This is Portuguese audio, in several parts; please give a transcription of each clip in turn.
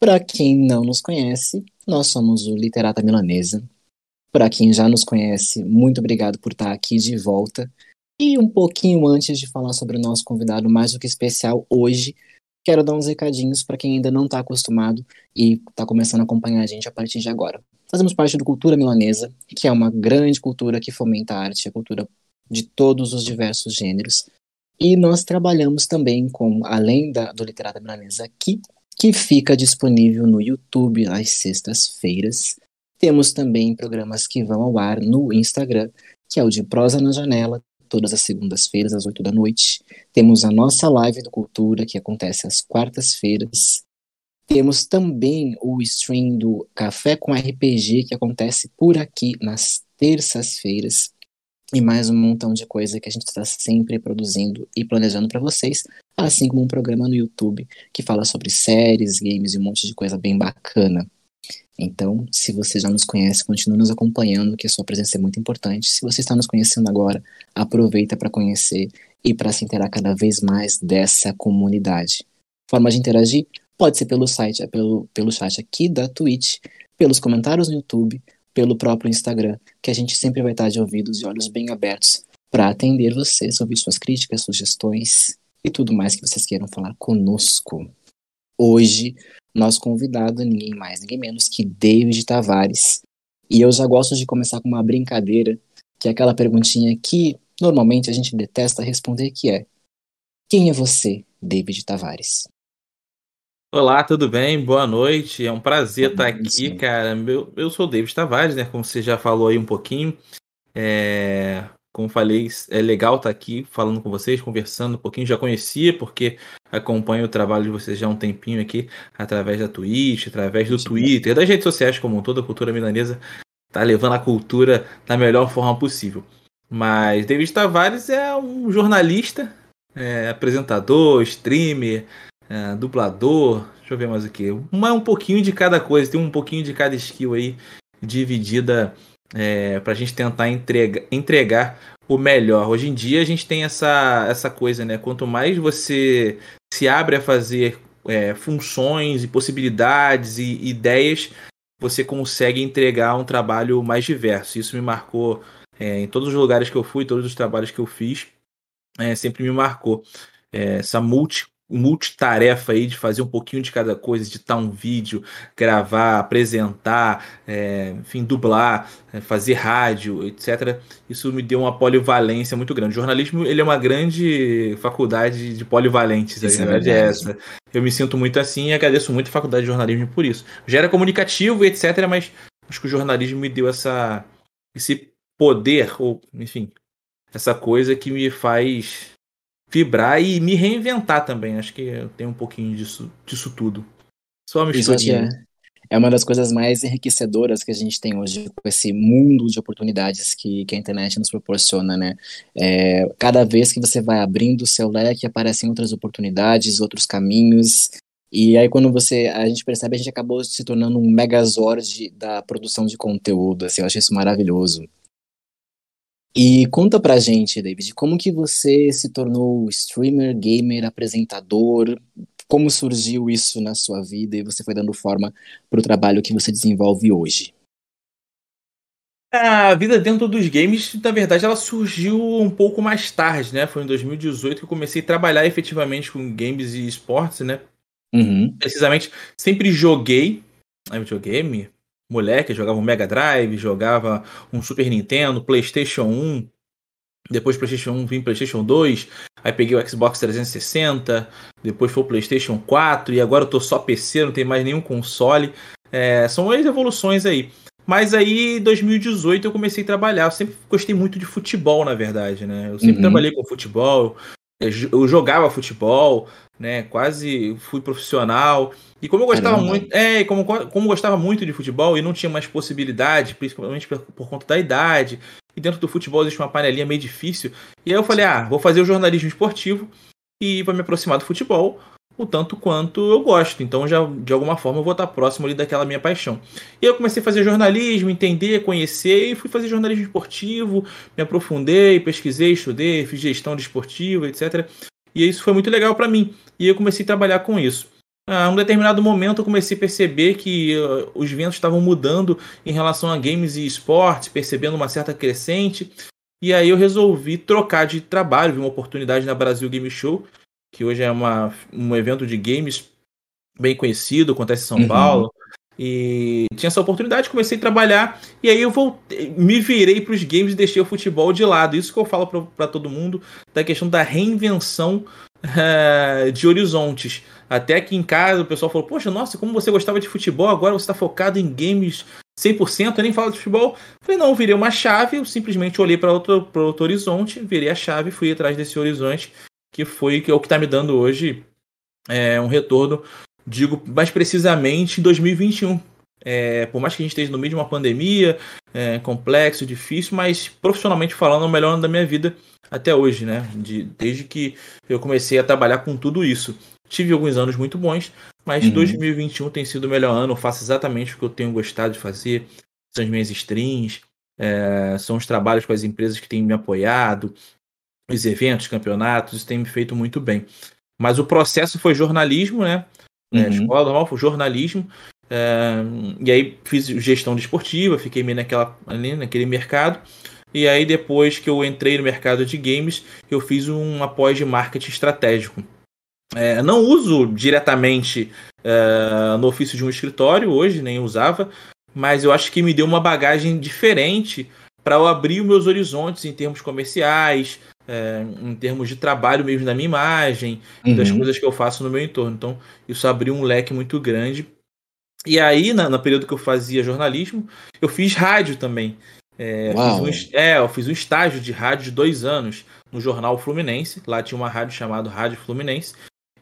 Para quem não nos conhece, nós somos o Literata Milanesa. Para quem já nos conhece, muito obrigado por estar aqui de volta. E um pouquinho antes de falar sobre o nosso convidado mais do que especial hoje, quero dar uns recadinhos para quem ainda não está acostumado e está começando a acompanhar a gente a partir de agora. Fazemos parte do Cultura Milanesa, que é uma grande cultura que fomenta a arte, a cultura de todos os diversos gêneros. E nós trabalhamos também com, além da, do Literata Milanesa aqui, que fica disponível no YouTube às sextas-feiras. Temos também programas que vão ao ar no Instagram, que é o de Prosa na Janela, todas as segundas-feiras, às oito da noite. Temos a nossa live do Cultura, que acontece às quartas-feiras. Temos também o stream do Café com RPG, que acontece por aqui nas terças-feiras. E mais um montão de coisa que a gente está sempre produzindo e planejando para vocês, assim como um programa no YouTube que fala sobre séries, games e um monte de coisa bem bacana. Então, se você já nos conhece, continue nos acompanhando, que a sua presença é muito importante. Se você está nos conhecendo agora, aproveita para conhecer e para se interar cada vez mais dessa comunidade. Forma de interagir? Pode ser pelo site, pelo, pelo chat aqui da Twitch, pelos comentários no YouTube, pelo próprio Instagram, que a gente sempre vai estar de ouvidos e olhos bem abertos para atender vocês, ouvir suas críticas, sugestões e tudo mais que vocês queiram falar conosco. Hoje, nosso convidado é ninguém mais, ninguém menos que David Tavares. E eu já gosto de começar com uma brincadeira, que é aquela perguntinha que normalmente a gente detesta responder, que é Quem é você, David Tavares? Olá, tudo bem? Boa noite. É um prazer estar aqui, cara. Eu, eu sou o David Tavares, né? Como você já falou aí um pouquinho. É, como falei, é legal estar aqui falando com vocês, conversando um pouquinho. Já conhecia, porque acompanho o trabalho de vocês já há um tempinho aqui, através da Twitch, através do Twitter, das redes sociais como toda a cultura milanesa tá levando a cultura da melhor forma possível. Mas David Tavares é um jornalista, é, apresentador, streamer, é, dublador, deixa eu ver mais o que. Uma, um pouquinho de cada coisa, tem um pouquinho de cada skill aí dividida é, para a gente tentar entrega, entregar o melhor. Hoje em dia a gente tem essa, essa coisa, né? Quanto mais você se abre a fazer é, funções e possibilidades e ideias, você consegue entregar um trabalho mais diverso. Isso me marcou é, em todos os lugares que eu fui, todos os trabalhos que eu fiz, é, sempre me marcou. É, essa multi multitarefa aí de fazer um pouquinho de cada coisa, editar um vídeo, gravar, apresentar, é, enfim, dublar, é, fazer rádio, etc. Isso me deu uma polivalência muito grande. O jornalismo ele é uma grande faculdade de polivalentes, a verdade é, é essa. Eu me sinto muito assim e agradeço muito a faculdade de jornalismo por isso. Já era comunicativo, etc., mas acho que o jornalismo me deu essa esse poder ou, enfim, essa coisa que me faz vibrar e me reinventar também. Acho que tem um pouquinho disso, disso tudo. Só misturinha. É, é uma das coisas mais enriquecedoras que a gente tem hoje com esse mundo de oportunidades que, que a internet nos proporciona, né? É, cada vez que você vai abrindo o seu leque, aparecem outras oportunidades, outros caminhos. E aí quando você a gente percebe, a gente acabou se tornando um megazord da produção de conteúdo, assim, eu acho isso maravilhoso. E conta pra gente, David, como que você se tornou streamer, gamer, apresentador? Como surgiu isso na sua vida e você foi dando forma para o trabalho que você desenvolve hoje? A vida dentro dos games, na verdade, ela surgiu um pouco mais tarde, né? Foi em 2018 que eu comecei a trabalhar efetivamente com games e esportes, né? Uhum. Precisamente, sempre joguei videogame, moleque, jogava um Mega Drive, jogava um Super Nintendo, PlayStation 1. Depois PlayStation 1 vim PlayStation 2, aí peguei o Xbox 360, depois foi o PlayStation 4 e agora eu tô só PC, não tem mais nenhum console. É, são as evoluções aí. Mas aí, em 2018, eu comecei a trabalhar. Eu sempre gostei muito de futebol, na verdade, né? Eu sempre uhum. trabalhei com futebol, eu jogava futebol, né? Quase fui profissional. E como eu gostava Caramba. muito, é, como como gostava muito de futebol e não tinha mais possibilidade, principalmente por, por, conta da idade. E dentro do futebol existe uma panelinha meio difícil. E aí eu falei: "Ah, vou fazer o jornalismo esportivo e para me aproximar do futebol, o tanto quanto eu gosto. Então já de alguma forma eu vou estar próximo ali daquela minha paixão. E eu comecei a fazer jornalismo, entender, conhecer e fui fazer jornalismo esportivo, me aprofundei, pesquisei, estudei, fiz gestão de esportivo, etc. E isso foi muito legal para mim. E eu comecei a trabalhar com isso. a um determinado momento eu comecei a perceber que uh, os ventos estavam mudando em relação a games e esportes, percebendo uma certa crescente. E aí eu resolvi trocar de trabalho, vi uma oportunidade na Brasil Game Show, que hoje é uma, um evento de games bem conhecido, acontece em São uhum. Paulo. E tinha essa oportunidade, comecei a trabalhar e aí eu voltei, me virei para os games e deixei o futebol de lado. Isso que eu falo para todo mundo da questão da reinvenção uh, de horizontes. Até aqui em casa o pessoal falou: Poxa, nossa, como você gostava de futebol, agora você está focado em games 100%, eu nem falo de futebol. Falei: Não, virei uma chave, eu simplesmente olhei para outro, outro horizonte, virei a chave e fui atrás desse horizonte, que foi que é o que está me dando hoje é, um retorno digo mais precisamente em 2021. É, por mais que a gente esteja no meio de uma pandemia, é, complexo, difícil, mas profissionalmente falando, é o melhor ano da minha vida até hoje, né? De, desde que eu comecei a trabalhar com tudo isso. Tive alguns anos muito bons, mas uhum. 2021 tem sido o melhor ano. Eu faço exatamente o que eu tenho gostado de fazer. São as minhas streams, é, são os trabalhos com as empresas que têm me apoiado, os eventos, campeonatos, isso tem me feito muito bem. Mas o processo foi jornalismo, né? Né, uhum. escola normal, foi jornalismo. É, e aí fiz gestão desportiva, fiquei meio naquela, ali, naquele mercado. E aí, depois que eu entrei no mercado de games, eu fiz um apoio de marketing estratégico. É, não uso diretamente é, no ofício de um escritório hoje, nem usava, mas eu acho que me deu uma bagagem diferente para eu abrir os meus horizontes em termos comerciais, é, em termos de trabalho mesmo da minha imagem, uhum. das coisas que eu faço no meu entorno. Então, isso abriu um leque muito grande. E aí, na, no período que eu fazia jornalismo, eu fiz rádio também. É, fiz um, é, eu fiz um estágio de rádio de dois anos no Jornal Fluminense. Lá tinha uma rádio chamada Rádio Fluminense.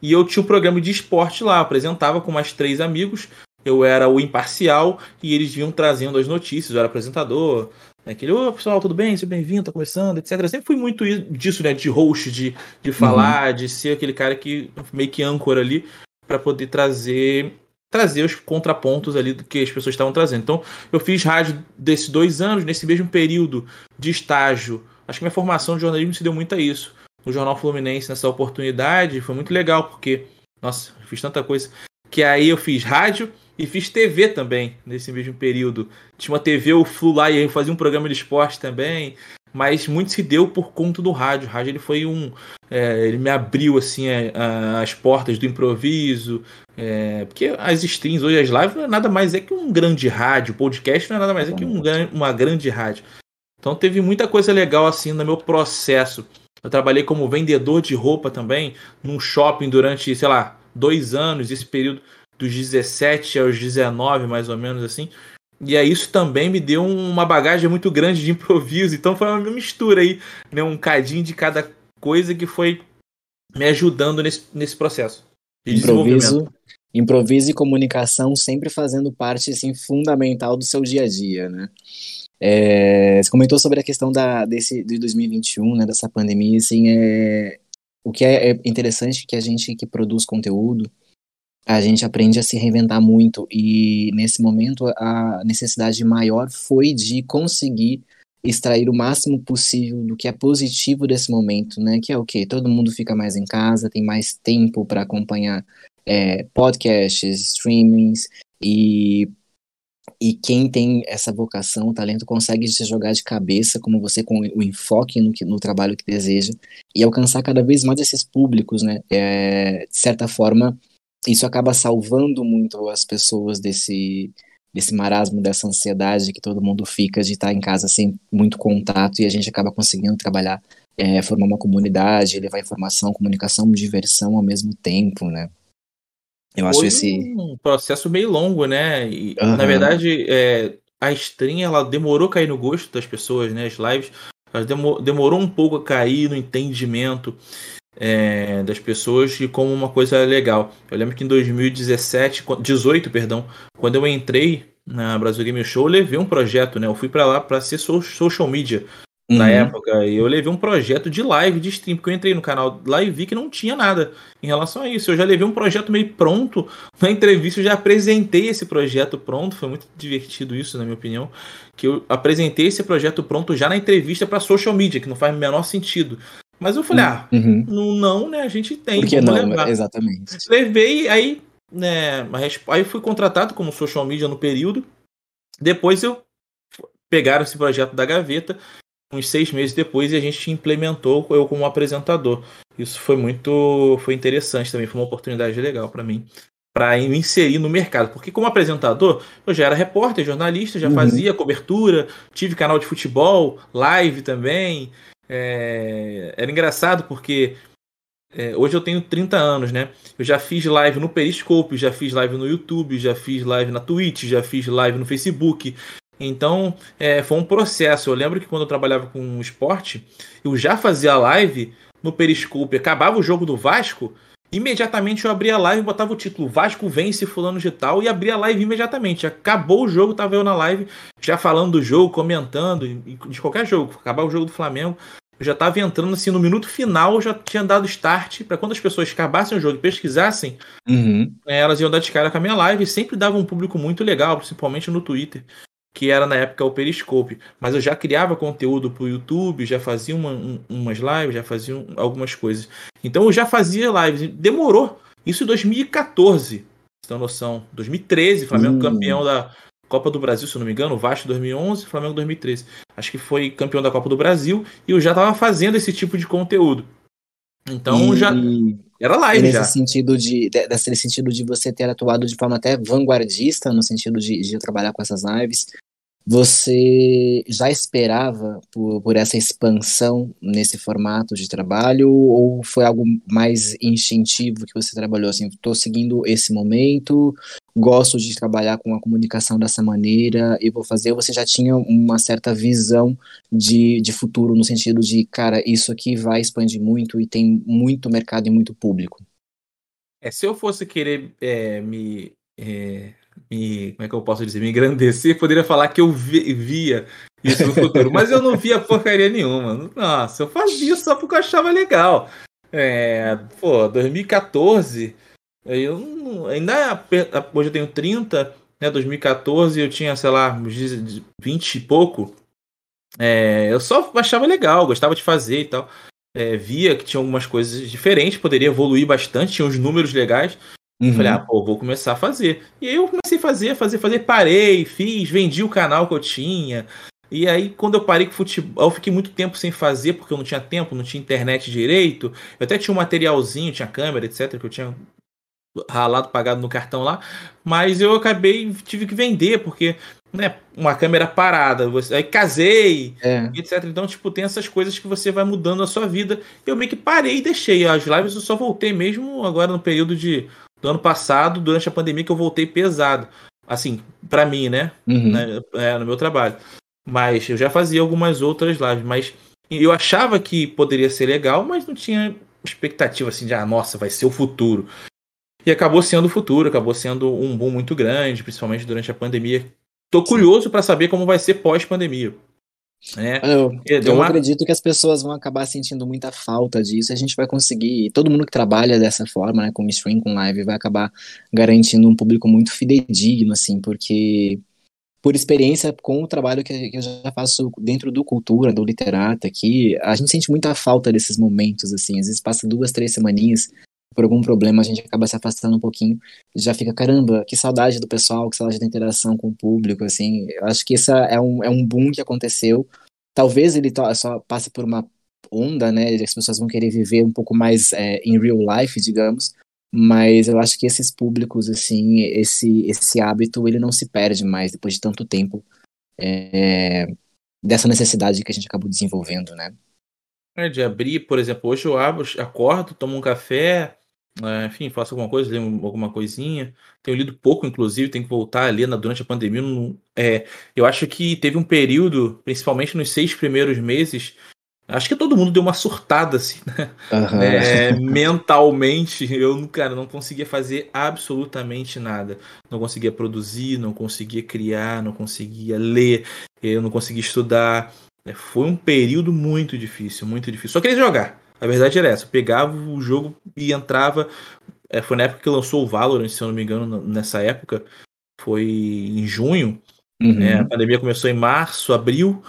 E eu tinha um programa de esporte lá. Apresentava com mais três amigos. Eu era o imparcial e eles vinham trazendo as notícias. Eu era apresentador, né? Aquele, ô pessoal, tudo bem? Seja bem-vindo, tá começando, etc. Eu sempre fui muito disso, né? De host, de, de falar, uhum. de ser aquele cara que meio que âncora ali para poder trazer trazer os contrapontos ali do que as pessoas estavam trazendo. Então, eu fiz rádio desses dois anos, nesse mesmo período de estágio. Acho que minha formação de jornalismo se deu muito a isso. No Jornal Fluminense, nessa oportunidade, foi muito legal, porque, nossa, fiz tanta coisa. Que aí eu fiz rádio, e fiz TV também nesse mesmo período. Tinha uma TV, o Flu lá, e eu fazia um programa de esporte também. Mas muito se deu por conta do rádio. O rádio ele foi um. É, ele me abriu assim a, a, as portas do improviso. É, porque as streams hoje, as lives, não é nada mais é que um grande rádio. Podcast não é nada mais é que um, uma grande rádio. Então teve muita coisa legal assim no meu processo. Eu trabalhei como vendedor de roupa também, num shopping durante, sei lá, dois anos. Esse período dos 17 aos 19, mais ou menos assim. E aí isso também me deu uma bagagem muito grande de improviso. Então foi uma mistura aí, né? Um cadinho de cada coisa que foi me ajudando nesse, nesse processo. De improviso, improviso e comunicação sempre fazendo parte assim, fundamental do seu dia a dia, né? É, você comentou sobre a questão da, desse, de 2021, né, dessa pandemia, assim, é, o que é, é interessante que a gente que produz conteúdo, a gente aprende a se reinventar muito e nesse momento a necessidade maior foi de conseguir extrair o máximo possível do que é positivo desse momento, né? Que é o que todo mundo fica mais em casa, tem mais tempo para acompanhar é, podcasts, streamings e e quem tem essa vocação, talento, consegue se jogar de cabeça, como você, com o enfoque no, no trabalho que deseja, e alcançar cada vez mais esses públicos, né? É, de certa forma, isso acaba salvando muito as pessoas desse, desse marasmo, dessa ansiedade que todo mundo fica de estar em casa sem muito contato e a gente acaba conseguindo trabalhar, é, formar uma comunidade, levar informação, comunicação, diversão ao mesmo tempo, né? Eu acho Foi esse um processo meio longo, né? E, uhum. Na verdade, é, a stream ela demorou a cair no gosto das pessoas, né? As lives ela demorou um pouco a cair no entendimento é, das pessoas e como uma coisa legal. Eu lembro que em 2017, 18, perdão, quando eu entrei na Brasil Game Show, eu levei um projeto, né? Eu fui para lá para ser social media uhum. na época e eu levei um projeto de live de stream, porque eu entrei no canal lá e vi que não tinha nada em relação a isso. Eu já levei um projeto meio pronto na entrevista, eu já apresentei esse projeto pronto, foi muito divertido isso, na minha opinião, que eu apresentei esse projeto pronto já na entrevista para social media, que não faz o menor sentido. Mas eu falei, ah, uhum. não, né? A gente tem. Por que não? Levar. Exatamente. Levei, aí né, aí fui contratado como social media no período. Depois eu pegaram esse projeto da gaveta uns seis meses depois e a gente implementou eu como apresentador. Isso foi muito, foi interessante também, foi uma oportunidade legal para mim para me inserir no mercado. Porque como apresentador, eu já era repórter, jornalista, já uhum. fazia cobertura, tive canal de futebol, live também. É... Era engraçado porque é, hoje eu tenho 30 anos, né? Eu já fiz live no Periscope, já fiz live no YouTube, já fiz live na Twitch, já fiz live no Facebook. Então, é, foi um processo. Eu lembro que quando eu trabalhava com esporte, eu já fazia live no Periscope. Acabava o jogo do Vasco, Imediatamente eu abria a live, botava o título Vasco vence fulano de tal e abria a live imediatamente. Acabou o jogo, tava eu na live já falando do jogo, comentando, de qualquer jogo. Acabar o jogo do Flamengo, eu já tava entrando assim no minuto final, eu já tinha dado start para quando as pessoas acabassem o jogo e pesquisassem, uhum. É, elas iam dar de cara com a minha live e sempre dava um público muito legal, principalmente no Twitter que era na época o Periscope. Mas eu já criava conteúdo para o YouTube, já fazia uma, um, umas lives, já fazia um, algumas coisas. Então eu já fazia lives. Demorou. Isso em 2014, você tem noção. 2013, Flamengo hum. campeão da Copa do Brasil, se eu não me engano. Vasco 2011, Flamengo 2013. Acho que foi campeão da Copa do Brasil e eu já estava fazendo esse tipo de conteúdo. Então e... já era live nesse já. sentido de nesse sentido de você ter atuado de forma até vanguardista no sentido de, de trabalhar com essas lives você já esperava por, por, essa expansão nesse formato de trabalho ou foi algo mais instintivo que você trabalhou assim? Estou seguindo esse momento, gosto de trabalhar com a comunicação dessa maneira e vou fazer. Você já tinha uma certa visão de, de futuro no sentido de, cara, isso aqui vai expandir muito e tem muito mercado e muito público? É, se eu fosse querer é, me é me, como é que eu posso dizer, me engrandecer, poderia falar que eu vi, via isso no futuro, mas eu não via porcaria nenhuma. Nossa, eu fazia só porque eu achava legal. É, pô, 2014, eu ainda hoje eu tenho 30, né, 2014 eu tinha, sei lá, 20 e pouco. É, eu só achava legal, gostava de fazer e tal. É, via que tinha algumas coisas diferentes, poderia evoluir bastante, tinha uns números legais. Uhum. Falei, ah, pô, vou começar a fazer. E aí eu comecei a fazer, fazer, fazer, parei, fiz, vendi o canal que eu tinha. E aí, quando eu parei com futebol, eu fiquei muito tempo sem fazer, porque eu não tinha tempo, não tinha internet direito. Eu até tinha um materialzinho, tinha câmera, etc., que eu tinha ralado, pagado no cartão lá. Mas eu acabei, tive que vender, porque né, uma câmera parada, você, aí casei, é. etc. Então, tipo, tem essas coisas que você vai mudando a sua vida. Eu meio que parei e deixei. As lives eu só voltei mesmo agora no período de do ano passado, durante a pandemia, que eu voltei pesado. Assim, para mim, né? Uhum. né? É, no meu trabalho. Mas eu já fazia algumas outras lives, mas eu achava que poderia ser legal, mas não tinha expectativa assim de, ah, nossa, vai ser o futuro. E acabou sendo o futuro, acabou sendo um boom muito grande, principalmente durante a pandemia. Tô curioso para saber como vai ser pós-pandemia. É, eu, eu uma... acredito que as pessoas vão acabar sentindo muita falta disso. A gente vai conseguir, todo mundo que trabalha dessa forma, né, com stream, com live, vai acabar garantindo um público muito fidedigno, assim, porque por experiência com o trabalho que, que eu já faço dentro do cultura, do literato aqui, a gente sente muita falta desses momentos, assim, às vezes passa duas, três semaninhas por algum problema a gente acaba se afastando um pouquinho, já fica, caramba, que saudade do pessoal, que saudade da interação com o público, assim, eu acho que esse é um, é um boom que aconteceu, talvez ele só passe por uma onda, né, as pessoas vão querer viver um pouco mais é, em real life, digamos, mas eu acho que esses públicos, assim, esse, esse hábito, ele não se perde mais depois de tanto tempo é, dessa necessidade que a gente acabou desenvolvendo, né. É, de abrir, por exemplo, hoje eu abro, acordo, tomo um café, é, enfim, faço alguma coisa, leio alguma coisinha. Tenho lido pouco, inclusive, tenho que voltar ali na, durante a pandemia. Não, é, eu acho que teve um período, principalmente nos seis primeiros meses, acho que todo mundo deu uma surtada, assim, né? Uhum. É, mentalmente, eu, cara, não conseguia fazer absolutamente nada. Não conseguia produzir, não conseguia criar, não conseguia ler, eu não conseguia estudar. É, foi um período muito difícil, muito difícil. Só queria jogar. A verdade era essa. Eu pegava o jogo e entrava. É, foi na época que lançou o Valorant, se eu não me engano, nessa época. Foi em junho. Uhum. É, a pandemia começou em março, abril.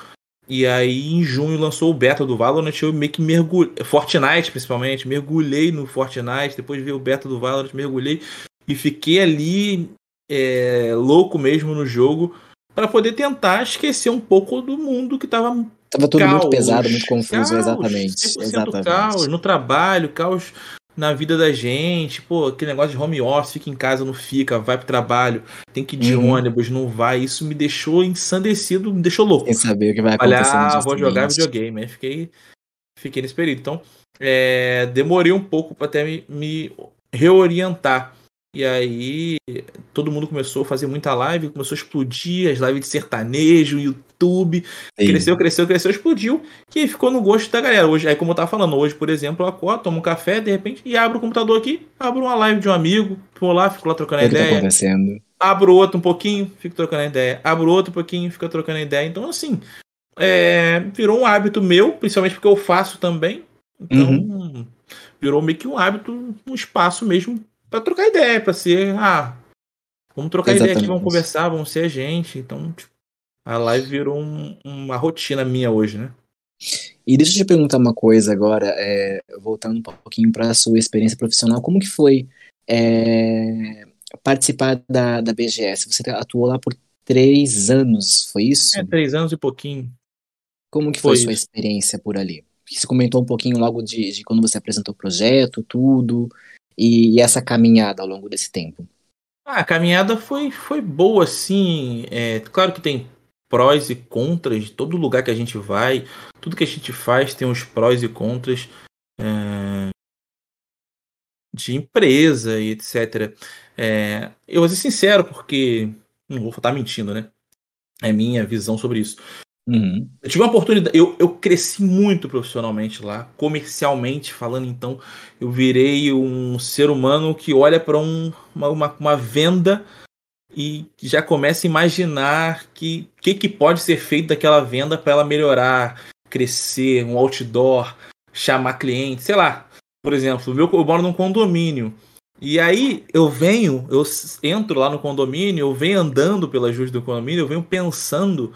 E aí, em junho, lançou o beta do Valorant. Eu meio que mergulhei. Fortnite, principalmente. Mergulhei no Fortnite. Depois veio o beta do Valorant, mergulhei. e fiquei ali é, louco mesmo no jogo para poder tentar esquecer um pouco do mundo que tava Tava tudo caos, muito pesado, muito confuso, caos, exatamente. exatamente. caos no trabalho, caos na vida da gente, pô, aquele negócio de home office, fica em casa, não fica, vai pro trabalho, tem que ir de uhum. ônibus, não vai. Isso me deixou ensandecido, me deixou louco. Sem saber o que vai acontecer. Olha, ah, vou jogar videogame. Aí fiquei, fiquei nesse período. Então, é, demorei um pouco para até me, me reorientar. E aí todo mundo começou a fazer muita live, começou a explodir as lives de sertanejo, YouTube. Sim. Cresceu, cresceu, cresceu, explodiu. E ficou no gosto da galera. Hoje, aí, como eu tava falando, hoje, por exemplo, eu acordo, tomo um café, de repente, e abro o computador aqui, abro uma live de um amigo, vou lá, fico lá trocando o ideia. Que tá acontecendo? Abro outro um pouquinho, fico trocando ideia. Abro outro um pouquinho, fico trocando ideia. Então, assim, é, virou um hábito meu, principalmente porque eu faço também. Então, uhum. virou meio que um hábito, um espaço mesmo para trocar ideia, para ser, ah, vamos trocar Exatamente. ideia aqui, vamos conversar, vamos ser a gente. Então, tipo, a live virou um, uma rotina minha hoje, né? E deixa eu te perguntar uma coisa agora, é, voltando um pouquinho para a sua experiência profissional, como que foi é, participar da, da BGS? Você atuou lá por três anos, foi isso? É, três anos e pouquinho. Como que foi, foi sua experiência por ali? Você comentou um pouquinho logo de, de quando você apresentou o projeto, tudo e, e essa caminhada ao longo desse tempo? Ah, a caminhada foi, foi boa, sim. É, claro que tem prós e contras de todo lugar que a gente vai. Tudo que a gente faz tem os prós e contras é, de empresa e etc. É, eu vou ser sincero, porque não vou estar mentindo, né? É minha visão sobre isso. Uhum. Eu tive uma oportunidade, eu, eu cresci muito profissionalmente lá, comercialmente falando, então eu virei um ser humano que olha para um, uma, uma, uma, venda e já começa a imaginar que que, que pode ser feito daquela venda para ela melhorar, crescer, um outdoor, chamar cliente, sei lá. Por exemplo, eu moro num condomínio. E aí eu venho, eu entro lá no condomínio, eu venho andando pelas ruas do condomínio, eu venho pensando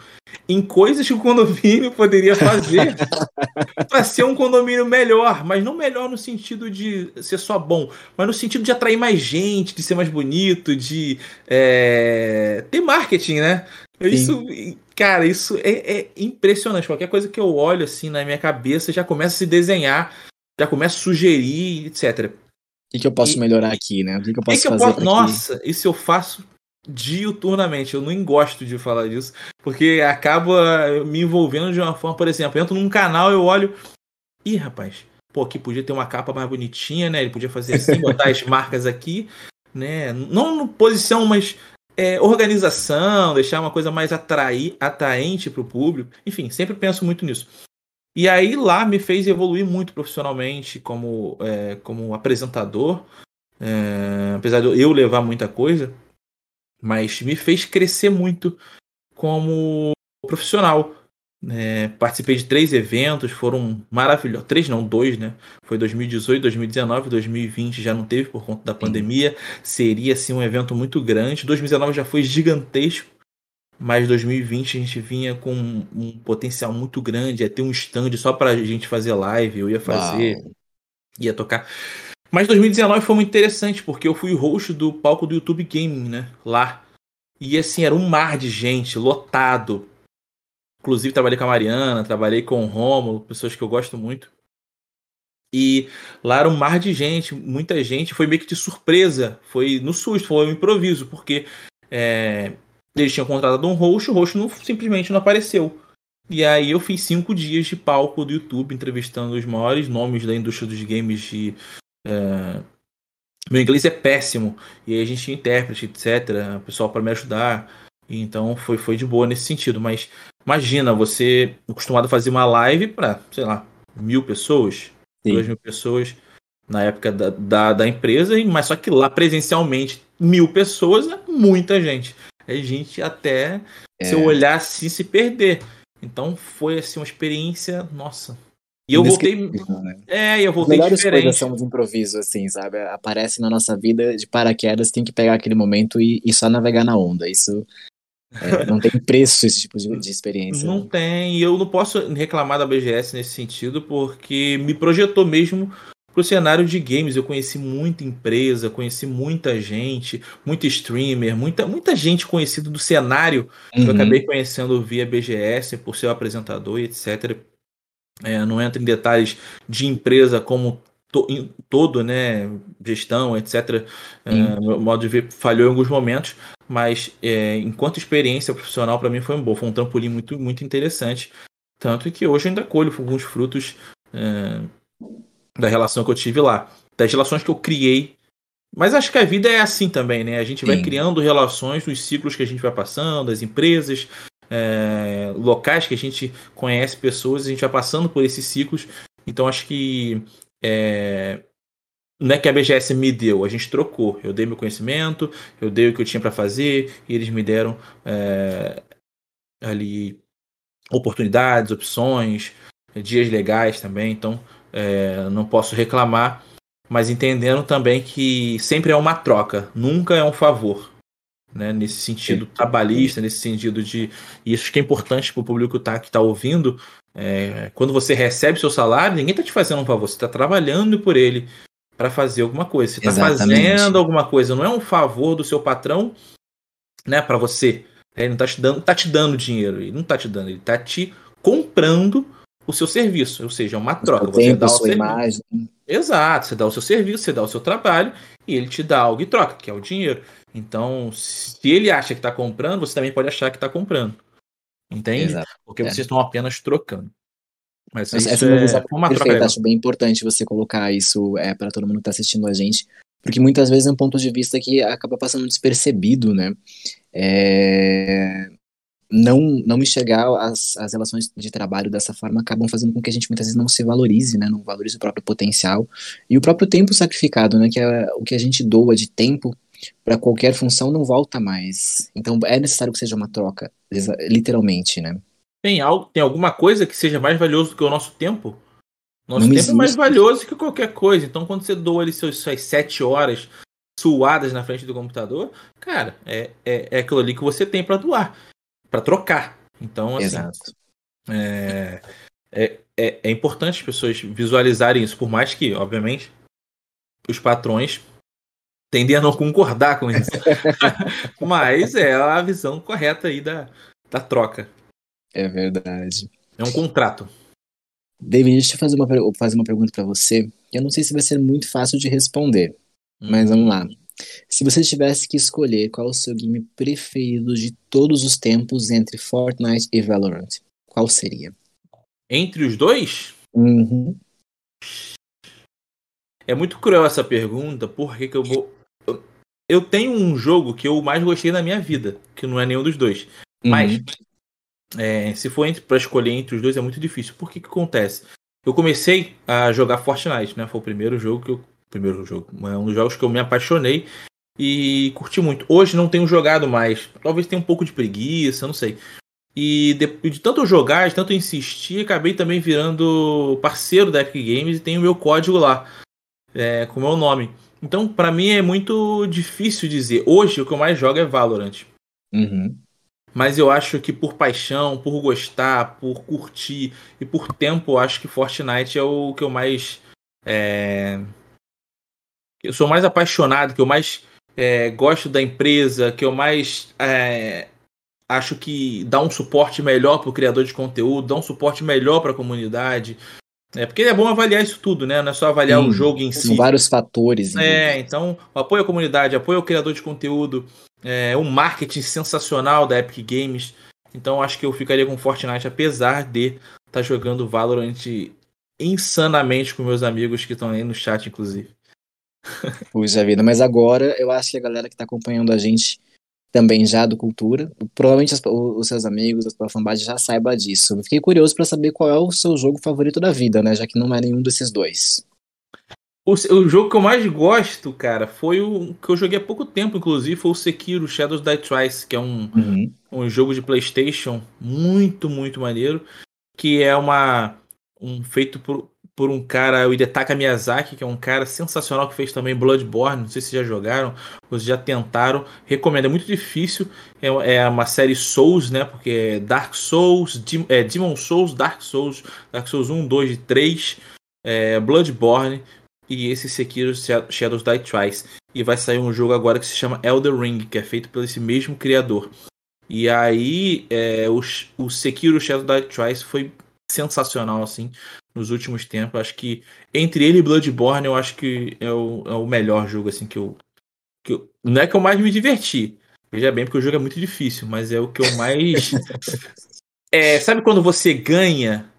em coisas que o condomínio poderia fazer para ser um condomínio melhor, mas não melhor no sentido de ser só bom, mas no sentido de atrair mais gente, de ser mais bonito, de é, ter marketing, né? Isso, cara, isso é, é impressionante. Qualquer coisa que eu olho assim na minha cabeça já começa a se desenhar, já começa a sugerir, etc que, que eu posso e, melhorar aqui, né? O que, que eu posso que fazer? Eu posso... Nossa, isso eu faço diuturnamente. Eu nem gosto de falar disso, porque acaba me envolvendo de uma forma, por exemplo, eu entro num canal, eu olho. Ih, rapaz, pô, aqui podia ter uma capa mais bonitinha, né? Ele podia fazer assim, botar as marcas aqui, né? Não no posição, mas é, organização, deixar uma coisa mais atrair, atraente para o público. Enfim, sempre penso muito nisso. E aí lá me fez evoluir muito profissionalmente como, é, como apresentador, é, apesar de eu levar muita coisa, mas me fez crescer muito como profissional. É, participei de três eventos, foram maravilhosos. Três não, dois, né? Foi 2018, 2019, 2020 já não teve por conta da pandemia. Seria assim um evento muito grande. 2019 já foi gigantesco mas 2020 a gente vinha com um potencial muito grande, ia ter um stand só pra gente fazer live, eu ia fazer, Uau. ia tocar. Mas 2019 foi muito interessante, porque eu fui host do palco do YouTube Gaming, né, lá. E assim, era um mar de gente, lotado. Inclusive trabalhei com a Mariana, trabalhei com o Romulo, pessoas que eu gosto muito. E lá era um mar de gente, muita gente, foi meio que de surpresa, foi no susto, foi um improviso, porque é, eles tinham contratado um host, o host não, simplesmente não apareceu. E aí eu fiz cinco dias de palco do YouTube, entrevistando os maiores nomes da indústria dos games de. É... Meu inglês é péssimo. E aí a gente tinha intérprete, etc. Pessoal para me ajudar. Então foi, foi de boa nesse sentido. Mas imagina, você acostumado a fazer uma live para, sei lá, mil pessoas, Sim. duas mil pessoas na época da, da, da, empresa, mas só que lá presencialmente, mil pessoas é muita gente a gente até é. se eu olhar assim se perder. Então foi assim uma experiência, nossa. E eu voltei. Né? É, eu voltei melhores diferente. coisas são de improviso, assim, sabe? Aparece na nossa vida de paraquedas, tem que pegar aquele momento e, e só navegar na onda. Isso é, não tem preço esse tipo de, de experiência. Não né? tem, e eu não posso reclamar da BGS nesse sentido, porque me projetou mesmo pro cenário de games. Eu conheci muita empresa, conheci muita gente, muito streamer, muita, muita gente conhecida do cenário uhum. que eu uhum. acabei conhecendo via BGS, por ser o apresentador e etc. É, não entro em detalhes de empresa como to, todo, né, gestão, etc. É, meu modo de ver falhou em alguns momentos, mas é, enquanto experiência profissional para mim foi um bom, foi um trampolim muito, muito interessante. Tanto que hoje ainda colho alguns frutos é, da relação que eu tive lá, das relações que eu criei. Mas acho que a vida é assim também, né? A gente vai Sim. criando relações nos ciclos que a gente vai passando, as empresas, é, locais que a gente conhece pessoas, a gente vai passando por esses ciclos. Então acho que é, não é que a BGS me deu, a gente trocou. Eu dei meu conhecimento, eu dei o que eu tinha para fazer e eles me deram é, ali oportunidades, opções, dias legais também. Então é, não posso reclamar, mas entendendo também que sempre é uma troca, nunca é um favor. Né, nesse sentido trabalhista, nesse sentido de. E isso que é importante para o público tá, que está ouvindo. É, quando você recebe seu salário, ninguém está te fazendo um favor, você está trabalhando por ele para fazer alguma coisa. Você está fazendo alguma coisa, não é um favor do seu patrão né, para você. Ele não está te dando, tá te dando dinheiro, ele não está te dando, ele está te comprando o seu serviço, ou seja, é uma troca. você tempo, dá sua serviço. imagem. Exato, você dá o seu serviço, você dá o seu trabalho e ele te dá algo em troca, que é o dinheiro. Então, se ele acha que está comprando, você também pode achar que está comprando. Entende? Exato. Porque é. vocês estão apenas trocando. Mas essa isso é, é uma perfeita, troca acho bem importante você colocar isso é, para todo mundo que está assistindo a gente, porque muitas vezes é um ponto de vista que acaba passando despercebido, né? É, não, não enxergar as, as relações de trabalho dessa forma acabam fazendo com que a gente muitas vezes não se valorize, né, não valorize o próprio potencial e o próprio tempo sacrificado, né, que é o que a gente doa de tempo para qualquer função não volta mais. Então é necessário que seja uma troca, literalmente, né? Tem algo, tem alguma coisa que seja mais valioso do que o nosso tempo? Nosso não tempo existe. é mais valioso que qualquer coisa. Então quando você doa ali seus, suas sete horas suadas na frente do computador, cara, é, é, é aquilo ali que você tem para doar para trocar. Então, assim, Exato. É, é, é, é, importante as pessoas visualizarem isso, por mais que, obviamente, os patrões tendem a não concordar com isso. Mas é a visão correta aí da, da troca. É verdade. É um contrato. David, deixa eu fazer uma, fazer uma pergunta para você. Eu não sei se vai ser muito fácil de responder, hum. mas vamos lá. Se você tivesse que escolher qual o seu game preferido de todos os tempos entre Fortnite e Valorant, qual seria? Entre os dois? Uhum. É muito cruel essa pergunta, porque que eu vou. Eu tenho um jogo que eu mais gostei na minha vida, que não é nenhum dos dois. Uhum. Mas é, se for para escolher entre os dois é muito difícil. Por que que acontece? Eu comecei a jogar Fortnite, né? Foi o primeiro jogo que eu primeiro jogo. É um dos jogos que eu me apaixonei e curti muito. Hoje não tenho jogado mais. Talvez tenha um pouco de preguiça, não sei. E de, de tanto jogar, de tanto insistir, acabei também virando parceiro da Epic Games e tenho meu código lá, é, com o meu nome. Então, para mim é muito difícil dizer. Hoje o que eu mais jogo é Valorant. Uhum. Mas eu acho que por paixão, por gostar, por curtir e por tempo, eu acho que Fortnite é o que eu mais é, eu sou mais apaixonado, que eu mais é, gosto da empresa, que eu mais é, acho que dá um suporte melhor para o criador de conteúdo, dá um suporte melhor para a comunidade. É, porque é bom avaliar isso tudo, né? Não é só avaliar Sim, o jogo em si. São vários fatores. É, então, apoio à comunidade, apoio ao criador de conteúdo, é, um marketing sensacional da Epic Games. Então, acho que eu ficaria com Fortnite, apesar de estar tá jogando Valorant insanamente com meus amigos que estão aí no chat, inclusive. Puxa vida, mas agora eu acho que a galera que tá acompanhando a gente também já do Cultura, provavelmente as, os seus amigos, a sua fanbase já saiba disso. Eu fiquei curioso para saber qual é o seu jogo favorito da vida, né? Já que não é nenhum desses dois. O, o, jogo que eu mais gosto, cara, foi o que eu joguei há pouco tempo, inclusive, foi o Sekiro Shadows Die Twice, que é um, uhum. um jogo de PlayStation muito, muito maneiro, que é uma um feito por, por um cara, o Hidetaka Miyazaki, que é um cara sensacional que fez também Bloodborne. Não sei se já jogaram ou se já tentaram. Recomendo, é muito difícil. É, é uma série Souls, né? Porque é Dark Souls, Dim, é, Demon Souls, Dark Souls, Dark Souls 1, 2 e 3, é, Bloodborne. e esse Sekiro Shadows Die Twice. E vai sair um jogo agora que se chama Elder Ring, que é feito por esse mesmo criador. E aí, é, o, o Sekiro Shadows Die Twice foi sensacional, assim, nos últimos tempos. Acho que entre ele e Bloodborne, eu acho que é o, é o melhor jogo, assim, que eu, que eu. Não é que eu mais me diverti. Veja bem, porque o jogo é muito difícil, mas é o que eu mais. é, sabe quando você ganha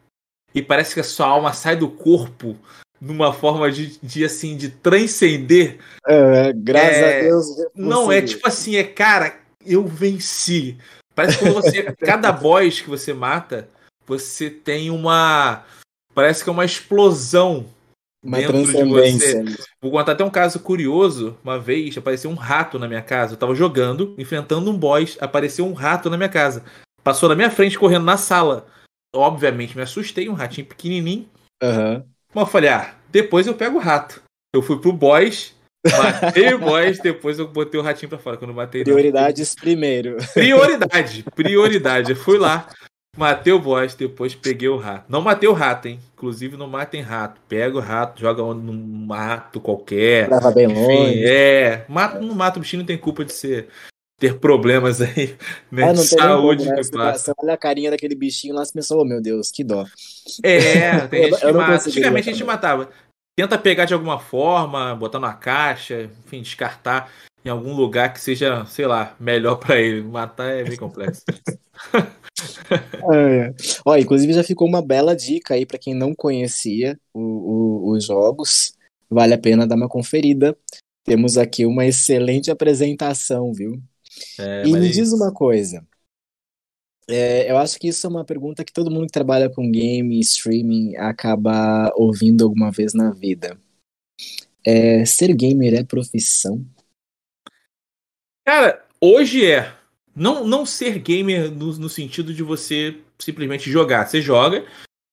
e parece que a sua alma sai do corpo numa forma de, de assim, de transcender? É, graças é, a Deus. Não, é tipo assim, é cara, eu venci. Parece que quando você. cada boss que você mata, você tem uma. Parece que é uma explosão uma dentro de você. Vou contar até um caso curioso. Uma vez apareceu um rato na minha casa. Eu tava jogando, enfrentando um boss, apareceu um rato na minha casa. Passou na minha frente, correndo na sala. Obviamente me assustei, um ratinho pequenininho. Uhum. Mas eu falei, ah, depois eu pego o rato. Eu fui pro boss, Matei o boss, depois eu botei o ratinho pra fora. Quando matei. Prioridades não. primeiro. Prioridade, prioridade. Eu fui lá, matei o boss, depois peguei o rato. Não matei o rato, hein? Inclusive, não matem rato. Pega o rato, joga num mato qualquer. Leva bem longe. É. Mata, não mata o bichinho, não tem culpa de ser. Ter problemas aí, né? É, de saúde como, né? que passa. Você olha a carinha daquele bichinho lá, você pensou, oh, meu Deus, que dó. É, tem gente que mata. Antigamente a gente matava tenta pegar de alguma forma, botar na caixa, enfim, descartar em algum lugar que seja, sei lá, melhor para ele. Matar é bem complexo. é, é. Ó, inclusive já ficou uma bela dica aí para quem não conhecia o, o, os jogos. Vale a pena dar uma conferida. Temos aqui uma excelente apresentação, viu? É, e me diz uma coisa. É, eu acho que isso é uma pergunta que todo mundo que trabalha com game, streaming, acaba ouvindo alguma vez na vida. É, ser gamer é profissão? Cara, hoje é. Não, não ser gamer no, no sentido de você simplesmente jogar. Você joga,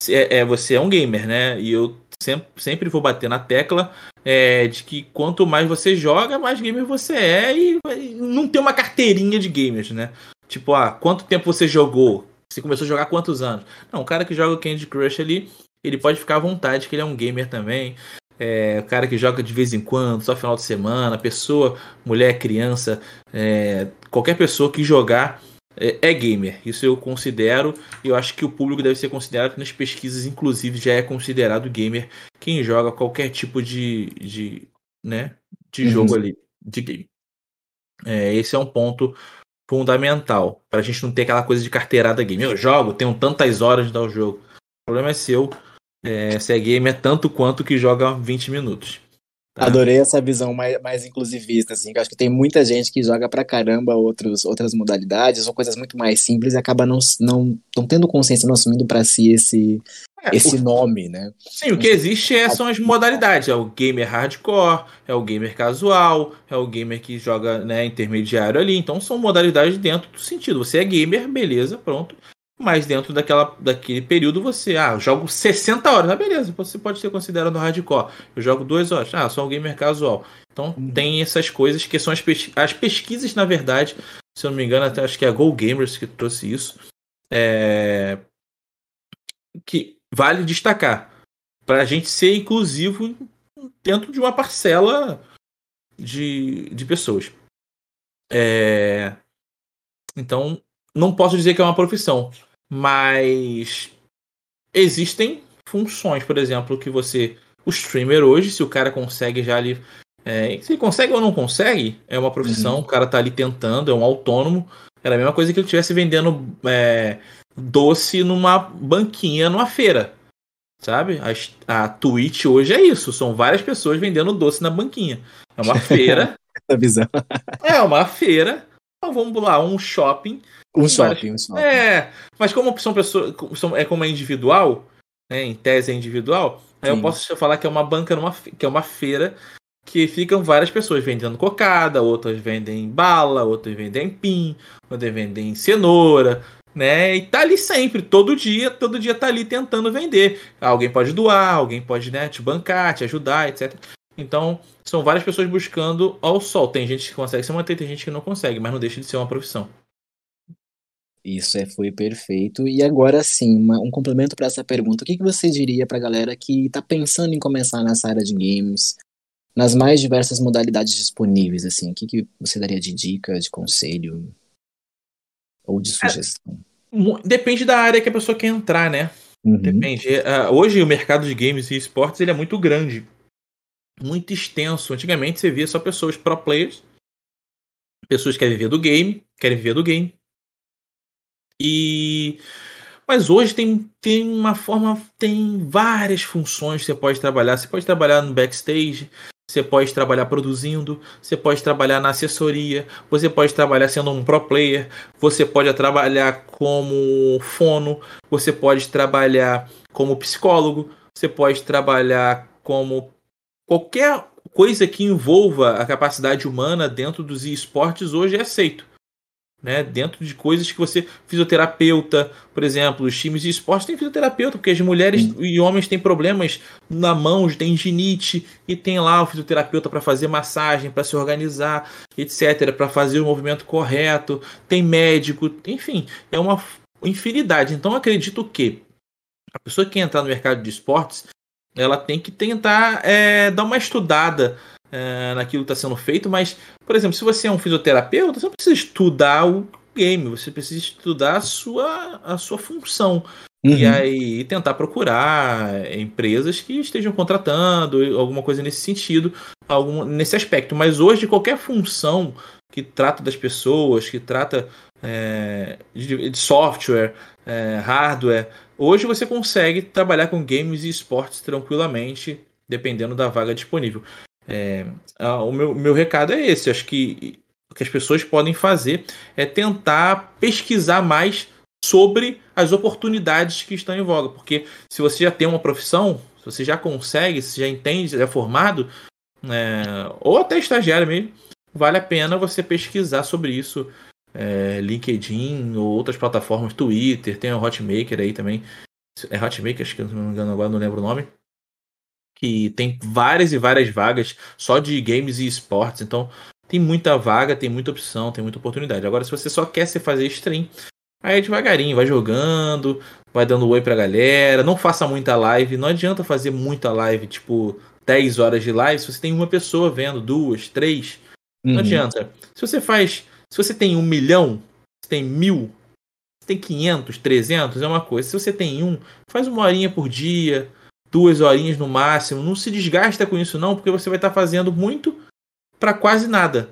é, é, você é um gamer, né? E eu sempre, sempre vou bater na tecla é, de que quanto mais você joga, mais gamer você é. E, e não tem uma carteirinha de gamers, né? Tipo, ah, quanto tempo você jogou? Você começou a jogar quantos anos? Não, o cara que joga Candy Crush ali, ele pode ficar à vontade, que ele é um gamer também. É, o cara que joga de vez em quando, só final de semana, pessoa, mulher, criança, é, qualquer pessoa que jogar é, é, gamer. Isso eu considero, e eu acho que o público deve ser considerado, nas pesquisas, inclusive, já é considerado gamer quem joga qualquer tipo de, de, né, de uhum. jogo ali, de game. É, esse é um ponto fundamental. Pra gente não ter aquela coisa de carteirada game. Eu jogo, tenho tantas horas de dar o jogo. O problema é seu. É, se é game é tanto quanto que joga 20 minutos. Tá? Adorei essa visão mais, mais inclusivista, assim, que eu acho que tem muita gente que joga pra caramba outros, outras modalidades ou coisas muito mais simples e acaba não, não, não tendo consciência, não assumindo para si esse, é, esse o... nome, né? Sim, o que existe é, são as modalidades. É o gamer hardcore, é o gamer casual, é o gamer que joga né, intermediário ali. Então são modalidades dentro do sentido. Você é gamer, beleza, pronto. Mas dentro daquela, daquele período você, ah, eu jogo 60 horas, ah, beleza, você pode ser considerado hardcore. Eu jogo 2 horas, ah, sou um gamer casual. Então uhum. tem essas coisas que são as, pes as pesquisas, na verdade, se eu não me engano, até acho que é a Go Gamers que trouxe isso. É... Que vale destacar. Para a gente ser inclusivo dentro de uma parcela de, de pessoas. É... Então, não posso dizer que é uma profissão, mas existem funções, por exemplo, que você. O streamer hoje, se o cara consegue já ali. É, se ele consegue ou não consegue, é uma profissão, uhum. o cara tá ali tentando, é um autônomo. Era a mesma coisa que ele estivesse vendendo é, doce numa banquinha numa feira. Sabe? A, a Twitch hoje é isso. São várias pessoas vendendo doce na banquinha. É uma feira. é uma feira. Então vamos lá, um shopping. Um shopping, várias... um shopping. É, mas como são pessoas. É como é individual, né? Em tese é individual, aí eu posso falar que é uma banca numa, que é uma feira que ficam várias pessoas vendendo cocada, outras vendem bala, outras vendem pin, outras vendem cenoura, né? E tá ali sempre, todo dia, todo dia tá ali tentando vender. Alguém pode doar, alguém pode né, te bancar, te ajudar, etc. Então, são várias pessoas buscando ao sol. Tem gente que consegue se manter, tem gente que não consegue, mas não deixa de ser uma profissão. Isso é, foi perfeito. E agora sim, uma, um complemento para essa pergunta. O que, que você diria para a galera que está pensando em começar nessa área de games, nas mais diversas modalidades disponíveis? Assim, o que, que você daria de dica, de conselho ou de é, sugestão? É, depende da área que a pessoa quer entrar, né? Uhum. Depende. Uh, hoje o mercado de games e esportes ele é muito grande, muito extenso. Antigamente você via só pessoas pro players, pessoas que querem viver do game, querem viver do game. E mas hoje tem, tem uma forma, tem várias funções que você pode trabalhar. Você pode trabalhar no backstage, você pode trabalhar produzindo, você pode trabalhar na assessoria, você pode trabalhar sendo um pro player, você pode trabalhar como fono, você pode trabalhar como psicólogo, você pode trabalhar como qualquer coisa que envolva a capacidade humana dentro dos esportes hoje é aceito né? Dentro de coisas que você. Fisioterapeuta, por exemplo, os times de esporte têm fisioterapeuta, porque as mulheres Sim. e homens têm problemas na mão, tem ginite, e tem lá o fisioterapeuta para fazer massagem, para se organizar, etc., para fazer o movimento correto, tem médico, enfim, é uma infinidade. Então acredito que a pessoa que entrar no mercado de esportes ela tem que tentar é, dar uma estudada é, naquilo que está sendo feito, mas, por exemplo, se você é um fisioterapeuta, você não precisa estudar o game, você precisa estudar a sua, a sua função. Uhum. E aí tentar procurar empresas que estejam contratando, alguma coisa nesse sentido, algum, nesse aspecto. Mas hoje, qualquer função que trata das pessoas, que trata é, de, de, software, é, hardware, hoje você consegue trabalhar com games e esportes tranquilamente, dependendo da vaga disponível. É, o meu, meu recado é esse. Acho que o que as pessoas podem fazer é tentar pesquisar mais sobre as oportunidades que estão em voga. Porque se você já tem uma profissão, se você já consegue, se já entende, já é formado, é, ou até estagiário mesmo, vale a pena você pesquisar sobre isso. É, LinkedIn ou outras plataformas, Twitter, tem o Hotmaker aí também. É Hotmaker, acho que não me engano agora, não lembro o nome que tem várias e várias vagas só de games e esportes. Então, tem muita vaga, tem muita opção, tem muita oportunidade. Agora, se você só quer se fazer stream, aí é devagarinho, vai jogando, vai dando oi pra galera. Não faça muita live. Não adianta fazer muita live, tipo 10 horas de live, se você tem uma pessoa vendo, duas, três. Uhum. Não adianta. Se você faz. Se você tem um milhão, se tem mil, se tem 500, 300, é uma coisa. Se você tem um, faz uma horinha por dia duas horinhas no máximo. Não se desgasta com isso, não, porque você vai estar fazendo muito para quase nada.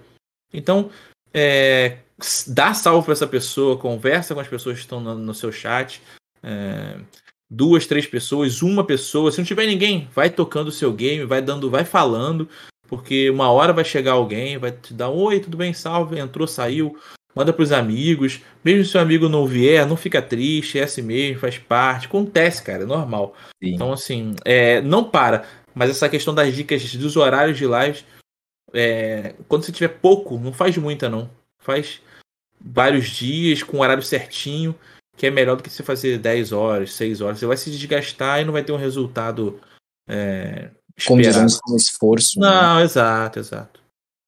Então, é, dá salve para essa pessoa, conversa com as pessoas que estão no, no seu chat. É, duas, três pessoas, uma pessoa. Se não tiver ninguém, vai tocando o seu game, vai dando, vai falando, porque uma hora vai chegar alguém, vai te dar oi, tudo bem, salve, entrou, saiu manda para os amigos. Mesmo se o amigo não vier, não fica triste, é assim mesmo, faz parte. Acontece, cara, é normal. Sim. Então, assim, é, não para. Mas essa questão das dicas dos horários de live, é, quando você tiver pouco, não faz muita, não. Faz vários dias com o horário certinho, que é melhor do que você fazer 10 horas, 6 horas. Você vai se desgastar e não vai ter um resultado. É, Condizendo com esforço. Né? Não, né? exato, exato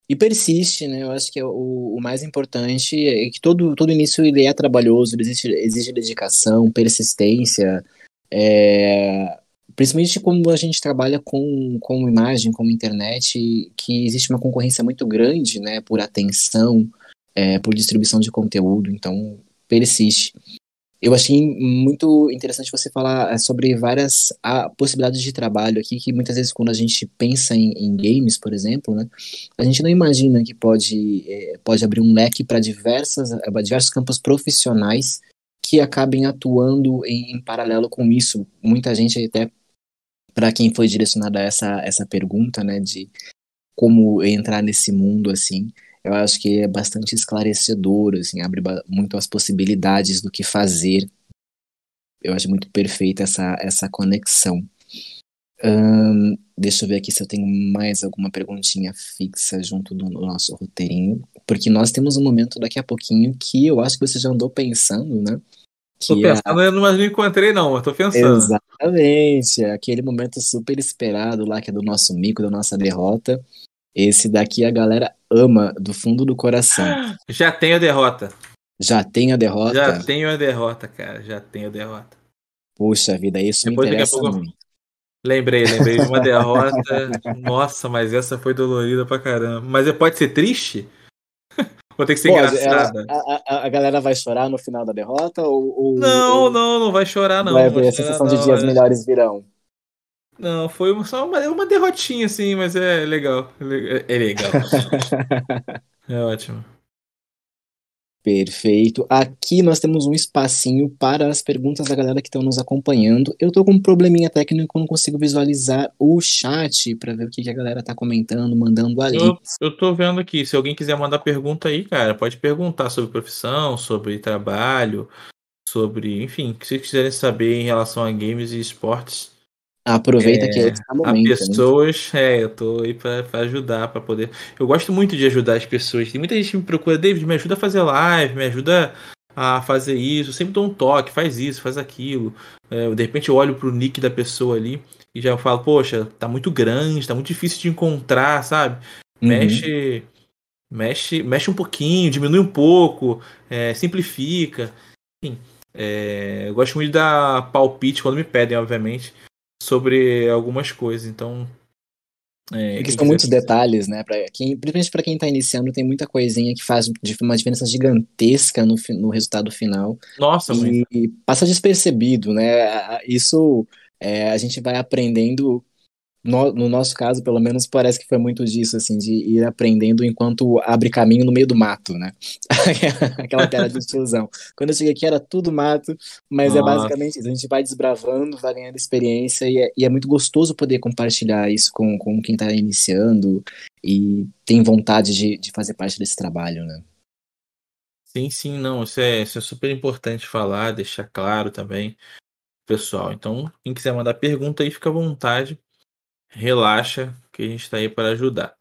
e persiste, né? Eu acho que é o, o, mais importante é que todo, todo início ele é trabalhoso, ele exige, exige dedicação, persistência, é, principalmente quando a gente trabalha com, com imagem, com internet, que existe uma concorrência muito grande, né? Por atenção, é, por distribuição de conteúdo, então persiste. Eu achei muito interessante você falar eh, sobre várias ah, possibilidades de trabalho aqui, que muitas vezes quando a gente pensa em, em games, por exemplo, né, a gente não imagina que pode, é, pode abrir um leque para eh, diversos campos profissionais que acabem atuando em, em paralelo com isso. Muita gente até para quem foi direcionada essa essa pergunta, né, de como entrar nesse mundo assim, eu acho que é bastante esclarecedor, assim, abre muito as possibilidades do que fazer. Eu acho muito perfeita essa, essa conexão. Deixa eu ver aqui se eu tenho mais alguma perguntinha fixa junto do nosso roteirinho, porque nós temos um momento daqui a pouquinho que eu acho que você já andou pensando, né? Que tô pensando, a... mas não encontrei não, eu tô pensando. Exatamente, aquele momento super esperado lá, que é do nosso mico, da nossa derrota, esse daqui a galera ama do fundo do coração. Já tem a derrota. Já tem a derrota? Já tenho a derrota, cara. Já tenho a derrota. Puxa vida, isso Depois, me interessa pouco, muito. Lembrei, lembrei de uma derrota. Nossa, mas essa foi dolorida pra caramba. Mas pode ser triste? Ou tem que ser pode, engraçada? A, a, a, galera vai chorar no final da derrota? Ou, ou não, ou... não, não vai chorar, não. Vai haver a sensação de dias é. melhores virão. Não, foi só uma, uma derrotinha, assim, mas é legal. É legal. é ótimo. Perfeito. Aqui nós temos um espacinho para as perguntas da galera que estão nos acompanhando. Eu tô com um probleminha técnico, não consigo visualizar o chat para ver o que, a galera tá comentando, mandando ali. Eu, tô vendo aqui. Se alguém quiser mandar pergunta aí, cara, pode perguntar sobre profissão, sobre trabalho, sobre, enfim, o que vocês quiserem saber em relação a games e esportes. Aproveita é, que é tá momento. Né? pessoas, né? é, eu tô aí pra, pra ajudar, para poder. Eu gosto muito de ajudar as pessoas. Tem muita gente que me procura, David, me ajuda a fazer live, me ajuda a fazer isso. Eu sempre dou um toque, faz isso, faz aquilo. É, de repente eu olho pro nick da pessoa ali e já falo, poxa, tá muito grande, tá muito difícil de encontrar, sabe? Uhum. Mexe. Mexe, mexe um pouquinho, diminui um pouco, é, simplifica. Enfim, é, eu gosto muito de dar palpite quando me pedem, obviamente sobre algumas coisas. Então. É, que são muitos detalhes, né? Pra quem, principalmente para quem está iniciando, tem muita coisinha que faz uma diferença gigantesca no, no resultado final. Nossa, e, e passa despercebido, né? Isso é, a gente vai aprendendo no, no, nosso caso, pelo menos, parece que foi muito disso, assim, de ir aprendendo enquanto abre caminho no meio do mato, né? Aquela piada de tiozão. Quando eu cheguei aqui era tudo mato, mas é Nossa. é basicamente isso. A gente vai desbravando, vai ganhando experiência e é, e é muito gostoso poder compartilhar isso com, com quem está iniciando e tem vontade de, de fazer parte desse trabalho, né? Sim, sim, não, isso é, isso é super importante falar, deixar claro também, pessoal. Então, quem quiser mandar pergunta aí, fica à vontade relaxa que a gente está aí para ajudar.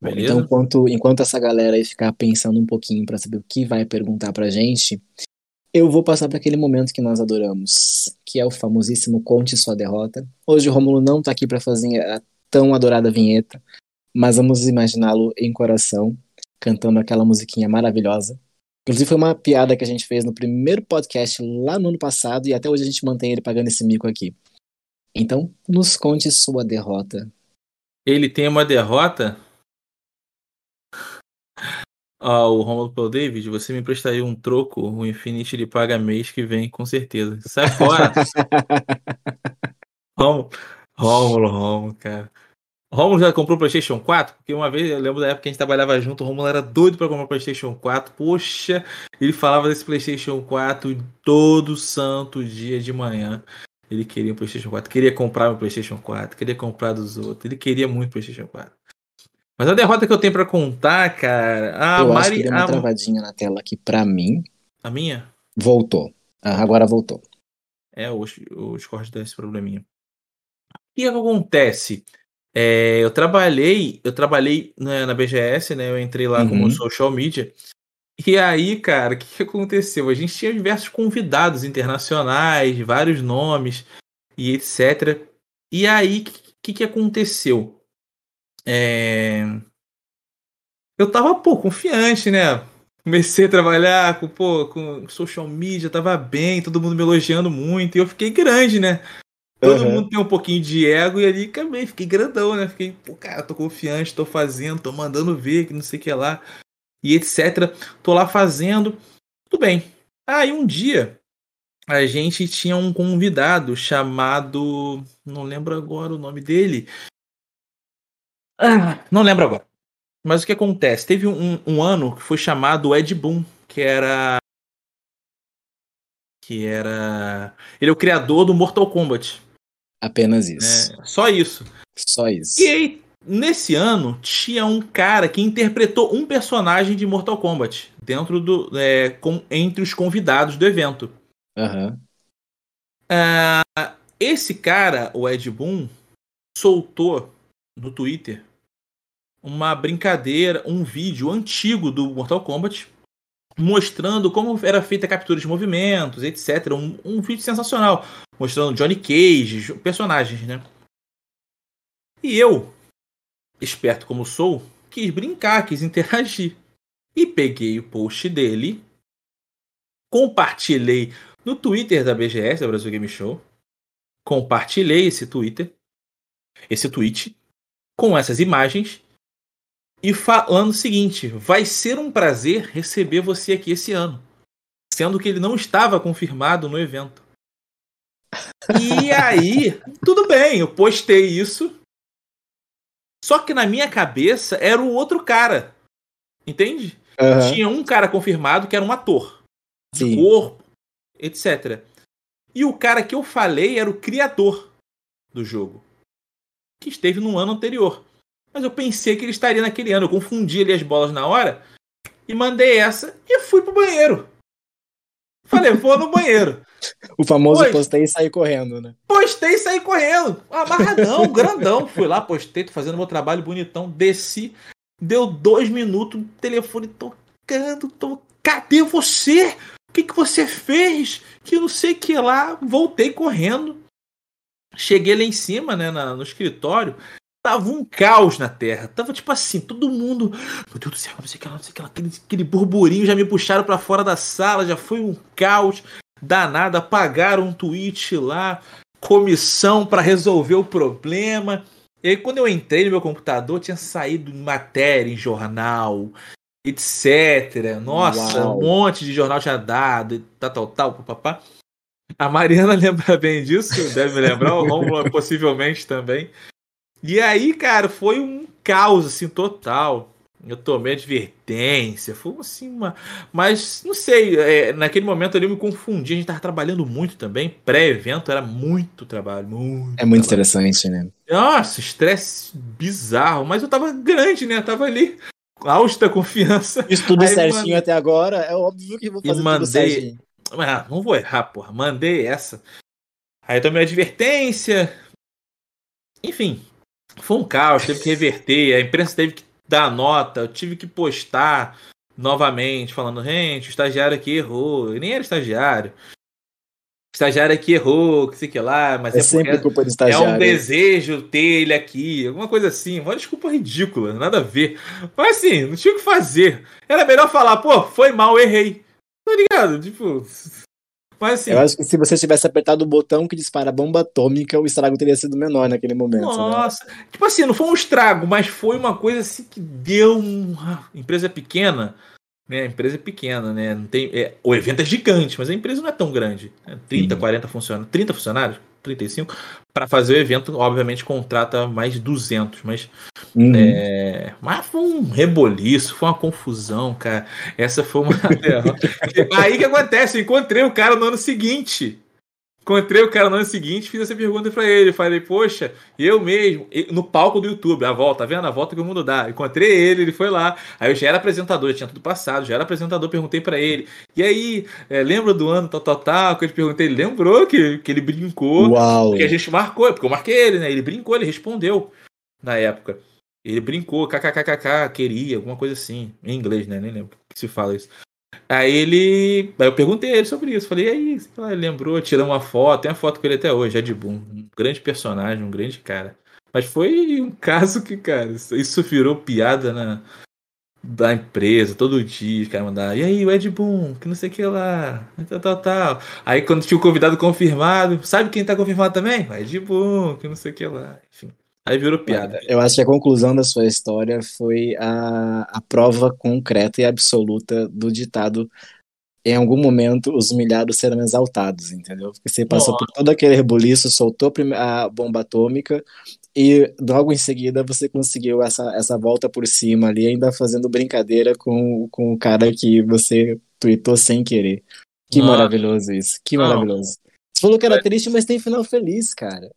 Beleza? Então, enquanto, enquanto essa galera aí ficar pensando um pouquinho para saber o que vai perguntar pra gente, eu vou passar para aquele momento que nós adoramos, que é o famosíssimo Conte Sua Derrota. Hoje o Romulo não tá aqui para fazer a tão adorada vinheta, mas vamos imaginá-lo em coração, cantando aquela musiquinha maravilhosa. Inclusive foi uma piada que a gente fez no primeiro podcast lá no ano passado e até hoje a gente mantém ele pagando esse mico aqui. Então, nos conte sua derrota. Ele tem uma derrota? Ah, o Romulo Paul David, você me emprestaria um troco? O Infinity ele paga mês que vem, com certeza. Sai fora! Romulo, Romulo, Romulo, cara. Romulo já comprou o PlayStation 4? Porque uma vez, eu lembro da época que a gente trabalhava junto, o Romulo era doido para comprar o PlayStation 4. Poxa, ele falava desse PlayStation 4 todo santo dia de manhã. Ele queria um PlayStation 4, queria comprar um PlayStation 4, queria comprar dos outros. Ele queria muito PlayStation 4. Mas a derrota que eu tenho para contar, cara. A eu Mari, acho que deu uma a... travadinha na tela aqui para mim. A minha? Voltou. Ah, agora voltou. É, o, o Discord deu esse probleminha. O que acontece? É, eu trabalhei, eu trabalhei na, na, BGS, né? Eu entrei lá uhum. como social media. E aí, cara, o que, que, aconteceu? A gente tinha diversos convidados internacionais, vários nomes e etc. E aí, o que, que, aconteceu? É... Eu tava, pô, confiante, né? Comecei a trabalhar com, pô, com social media, tava bem, todo mundo me elogiando muito, e eu fiquei grande, né? Todo uhum. mundo tem um pouquinho de ego e ali também fiquei grandão, né? Fiquei, pô, cara, tô confiante, tô fazendo, tô mandando ver, que não sei o que lá e etc. Tô lá fazendo, tudo bem. Aí ah, um dia a gente tinha um convidado chamado, não lembro agora o nome dele. Ah, não lembro agora. Mas o que acontece? Teve um, um ano que foi chamado Ed Boon, que era que era ele é o criador do Mortal Kombat. Apenas isso. É, só isso. Só isso. E aí Nesse ano, tinha um cara que interpretou um personagem de Mortal Kombat dentro do. É, com, entre os convidados do evento. Uhum. Uh, esse cara, o Ed Boon, soltou no Twitter uma brincadeira, um vídeo antigo do Mortal Kombat, mostrando como era feita a captura de movimentos, etc. Um, um vídeo sensacional, mostrando Johnny Cage, personagens, né? E eu, esperto como sou, quis brincar, quis interagir. E peguei o post dele compartilhei no Twitter da BGS, da Brasil Game Show. Compartilhei esse Twitter, esse tweet, com essas imagens e falando o seguinte: vai ser um prazer receber você aqui esse ano. Sendo que ele não estava confirmado no evento. E aí, tudo bem, eu postei isso. Só que na minha cabeça era o outro cara. Entende? Uhum. Tinha um cara confirmado que era um ator. De Sim. corpo, etc. E o cara que eu falei era o criador do jogo. Que esteve no ano anterior. Mas eu pensei que ele estaria naquele ano. Eu confundi ali as bolas na hora e mandei essa e fui pro banheiro. Falei, vou no banheiro. O famoso postei e saí correndo, né? Postei e saí correndo. Amarradão, grandão. Fui lá, postei, tô fazendo meu trabalho bonitão. Desci. Deu dois minutos, o telefone tocando. Tô... Cadê você? O que, que você fez? Que não sei o que lá. Voltei correndo. Cheguei lá em cima, né, na, no escritório. Tava um caos na Terra. Tava tipo assim, todo mundo. Meu Deus do céu, não sei o que lá, não sei o que lá. Aquele, aquele burburinho já me puxaram para fora da sala, já foi um caos danado. Apagaram um tweet lá, comissão para resolver o problema. E aí, quando eu entrei no meu computador, tinha saído matéria em jornal, etc. Nossa, Uau. um monte de jornal tinha dado, tal, tal, tal, papapá. A Mariana lembra bem disso, deve lembrar, o Romulo possivelmente também. E aí, cara, foi um caos, assim, total. Eu tomei advertência, foi assim uma. Mas, não sei, é, naquele momento ali eu me confundi. A gente tava trabalhando muito também. Pré-evento era muito trabalho, muito. É muito trabalho. interessante, né? Nossa, estresse bizarro. Mas eu tava grande, né? Eu tava ali. Alta confiança. Isso tudo Aí, certinho até agora, é óbvio que vou fazer e mandei... tudo certinho. Ah, não vou errar, porra. Mandei essa. Aí eu tomei advertência. Enfim, foi um caos, teve que reverter, a imprensa teve que dar nota, eu tive que postar novamente, falando, gente, o estagiário aqui errou. E nem era estagiário. O estagiário aqui errou, que sei que lá, mas é, é sempre culpa do estagiário. É um desejo ter ele aqui, alguma coisa assim. Uma desculpa ridícula, nada a ver. Mas assim, não tinha o que fazer. Era melhor falar, pô, foi mal, errei. Tá ligado? Tipo, mas assim. Eu acho que se você tivesse apertado o botão que dispara bomba atômica, o estrago teria sido menor naquele momento. Nossa. Né? Tipo assim, não foi um estrago, mas foi uma coisa assim que deu. Um... Empresa pequena. Né, a empresa é pequena, né? Não tem, é, o evento é gigante, mas a empresa não é tão grande. Né? 30, Sim. 40 funcionários. 30 funcionários? 35, para fazer o evento, obviamente contrata mais de 200, mas uhum. é, mas foi um reboliço, foi uma confusão, cara. Essa foi uma Aí que acontece, eu encontrei o cara no ano seguinte. Encontrei o cara no ano seguinte, fiz essa pergunta para ele. Falei, poxa, eu mesmo, no palco do YouTube, a volta, tá vendo? A volta que o mundo dá. Encontrei ele, ele foi lá. Aí eu já era apresentador, já tinha tudo passado, já era apresentador, perguntei para ele. E aí, é, lembra do ano tal, tal, tal? Que eu te perguntei, ele lembrou que, que ele brincou. Uau! Que a gente marcou, porque eu marquei ele, né? Ele brincou, ele respondeu na época. Ele brincou, kkkk, queria, alguma coisa assim. Em inglês, né? Nem lembro que se fala isso. Aí ele. Aí eu perguntei ele sobre isso. Falei, e aí, ele lembrou, tiramos uma foto, tem a foto com ele até hoje, Ed Boon. Um grande personagem, um grande cara. Mas foi um caso que, cara, isso virou piada na, da empresa, todo dia, os mandaram, e aí, o Ed Boon, que não sei o que lá, tal, tal, tal. Aí quando tinha o convidado confirmado, sabe quem tá confirmado também? O Ed Boon, que não sei o que lá, enfim. Aí virou piada. Eu acho que a conclusão da sua história foi a, a prova concreta e absoluta do ditado em algum momento os humilhados serão exaltados, entendeu? Porque você passou Nossa. por todo aquele rebuliço, soltou a bomba atômica e logo em seguida você conseguiu essa, essa volta por cima ali, ainda fazendo brincadeira com, com o cara que você tweetou sem querer. Que Nossa. maravilhoso isso, que maravilhoso. Você falou que era triste, mas tem final feliz, cara.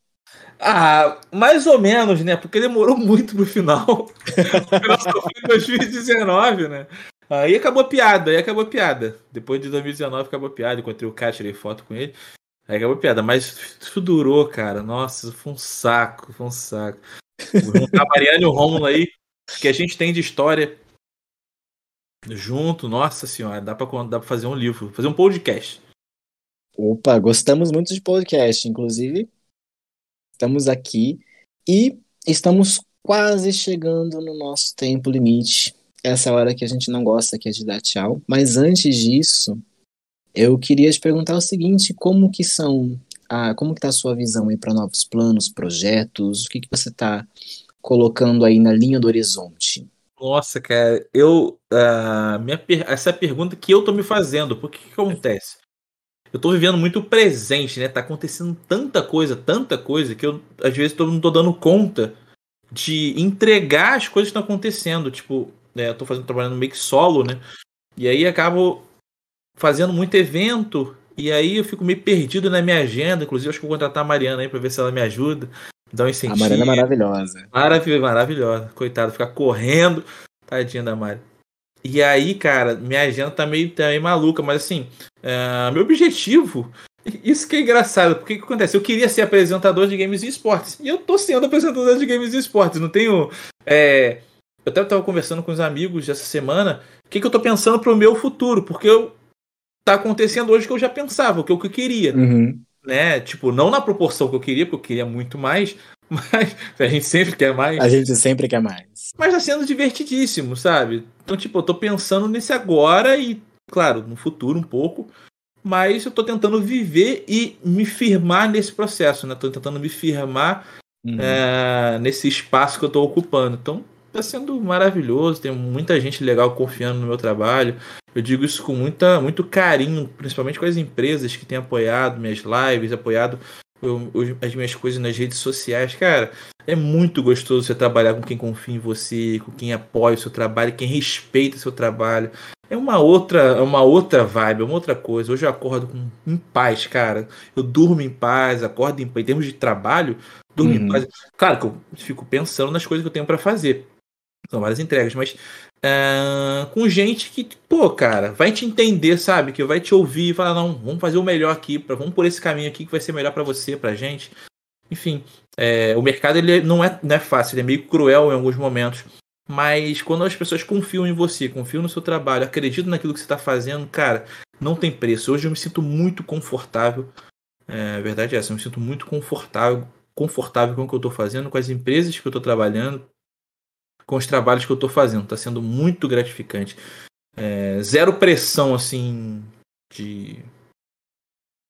Ah, mais ou menos, né? Porque demorou muito pro final. o final só foi em 2019, né? Aí acabou a piada, aí acabou a piada. Depois de 2019 acabou a piada. Encontrei o cara, tirei foto com ele. Aí acabou a piada. Mas isso durou, cara. Nossa, foi um saco, foi um saco. A Mariana e o Rômulo aí, que a gente tem de história junto, nossa senhora, dá pra, dá pra fazer um livro, fazer um podcast. Opa, gostamos muito de podcast, inclusive estamos aqui e estamos quase chegando no nosso tempo limite. Essa hora que a gente não gosta, que é de dar tchau. Mas antes disso, eu queria te perguntar o seguinte, como que são, a, como que tá a sua visão aí para novos planos, projetos, o que que você está colocando aí na linha do horizonte? Nossa, cara, eu. Uh, minha, essa é a pergunta que eu tô me fazendo. Por que, que acontece? Eu tô vivendo muito presente, né? Tá acontecendo tanta coisa, tanta coisa, que eu, às vezes, tô, não tô dando conta de entregar as coisas que estão acontecendo. Tipo, né, eu tô fazendo, trabalhando meio que solo, né? E aí acabo fazendo muito evento. E aí eu fico meio perdido na minha agenda. Inclusive, acho que vou contratar a Mariana aí pra ver se ela me ajuda. Dá um incentivo. A Mariana é maravilhosa. Maravilhosa, maravilhosa. Coitado, ficar correndo. Tadinha da Mari. E aí, cara, minha agenda tá meio, tá meio maluca, mas assim, uh, meu objetivo. Isso que é engraçado, porque o que acontece? Eu queria ser apresentador de games e esportes. E eu tô sendo apresentador de games e esportes. Não tenho. É... Eu até tava conversando com os amigos essa semana. O que, que eu tô pensando pro meu futuro? Porque eu tá acontecendo hoje o que eu já pensava, o que eu queria. Uhum né? Tipo, não na proporção que eu queria, porque eu queria muito mais, mas a gente sempre quer mais. A gente sempre quer mais. Mas tá sendo divertidíssimo, sabe? Então, tipo, eu tô pensando nesse agora e, claro, no futuro um pouco, mas eu tô tentando viver e me firmar nesse processo, né? Tô tentando me firmar uhum. é, nesse espaço que eu tô ocupando. Então, tá sendo maravilhoso, tem muita gente legal confiando no meu trabalho. Eu digo isso com muita, muito carinho, principalmente com as empresas que têm apoiado minhas lives, apoiado eu, as minhas coisas nas redes sociais. Cara, é muito gostoso você trabalhar com quem confia em você, com quem apoia o seu trabalho, quem respeita o seu trabalho. É uma outra, é uma outra vibe, é uma outra coisa. Hoje eu acordo com, em paz, cara. Eu durmo em paz, acordo em paz. Em termos de trabalho, durmo uhum. em paz. Claro que eu fico pensando nas coisas que eu tenho para fazer. São várias entregas, mas uh, com gente que, pô, cara, vai te entender, sabe? Que vai te ouvir e falar, não, vamos fazer o melhor aqui, pra, vamos por esse caminho aqui que vai ser melhor para você, pra gente. Enfim, é, o mercado ele não é, não é fácil, ele é meio cruel em alguns momentos. Mas quando as pessoas confiam em você, confiam no seu trabalho, acreditam naquilo que você está fazendo, cara, não tem preço. Hoje eu me sinto muito confortável. É, a verdade é essa, eu me sinto muito confortável, confortável com o que eu estou fazendo, com as empresas que eu estou trabalhando, com os trabalhos que eu estou fazendo. Está sendo muito gratificante. É, zero pressão, assim, de.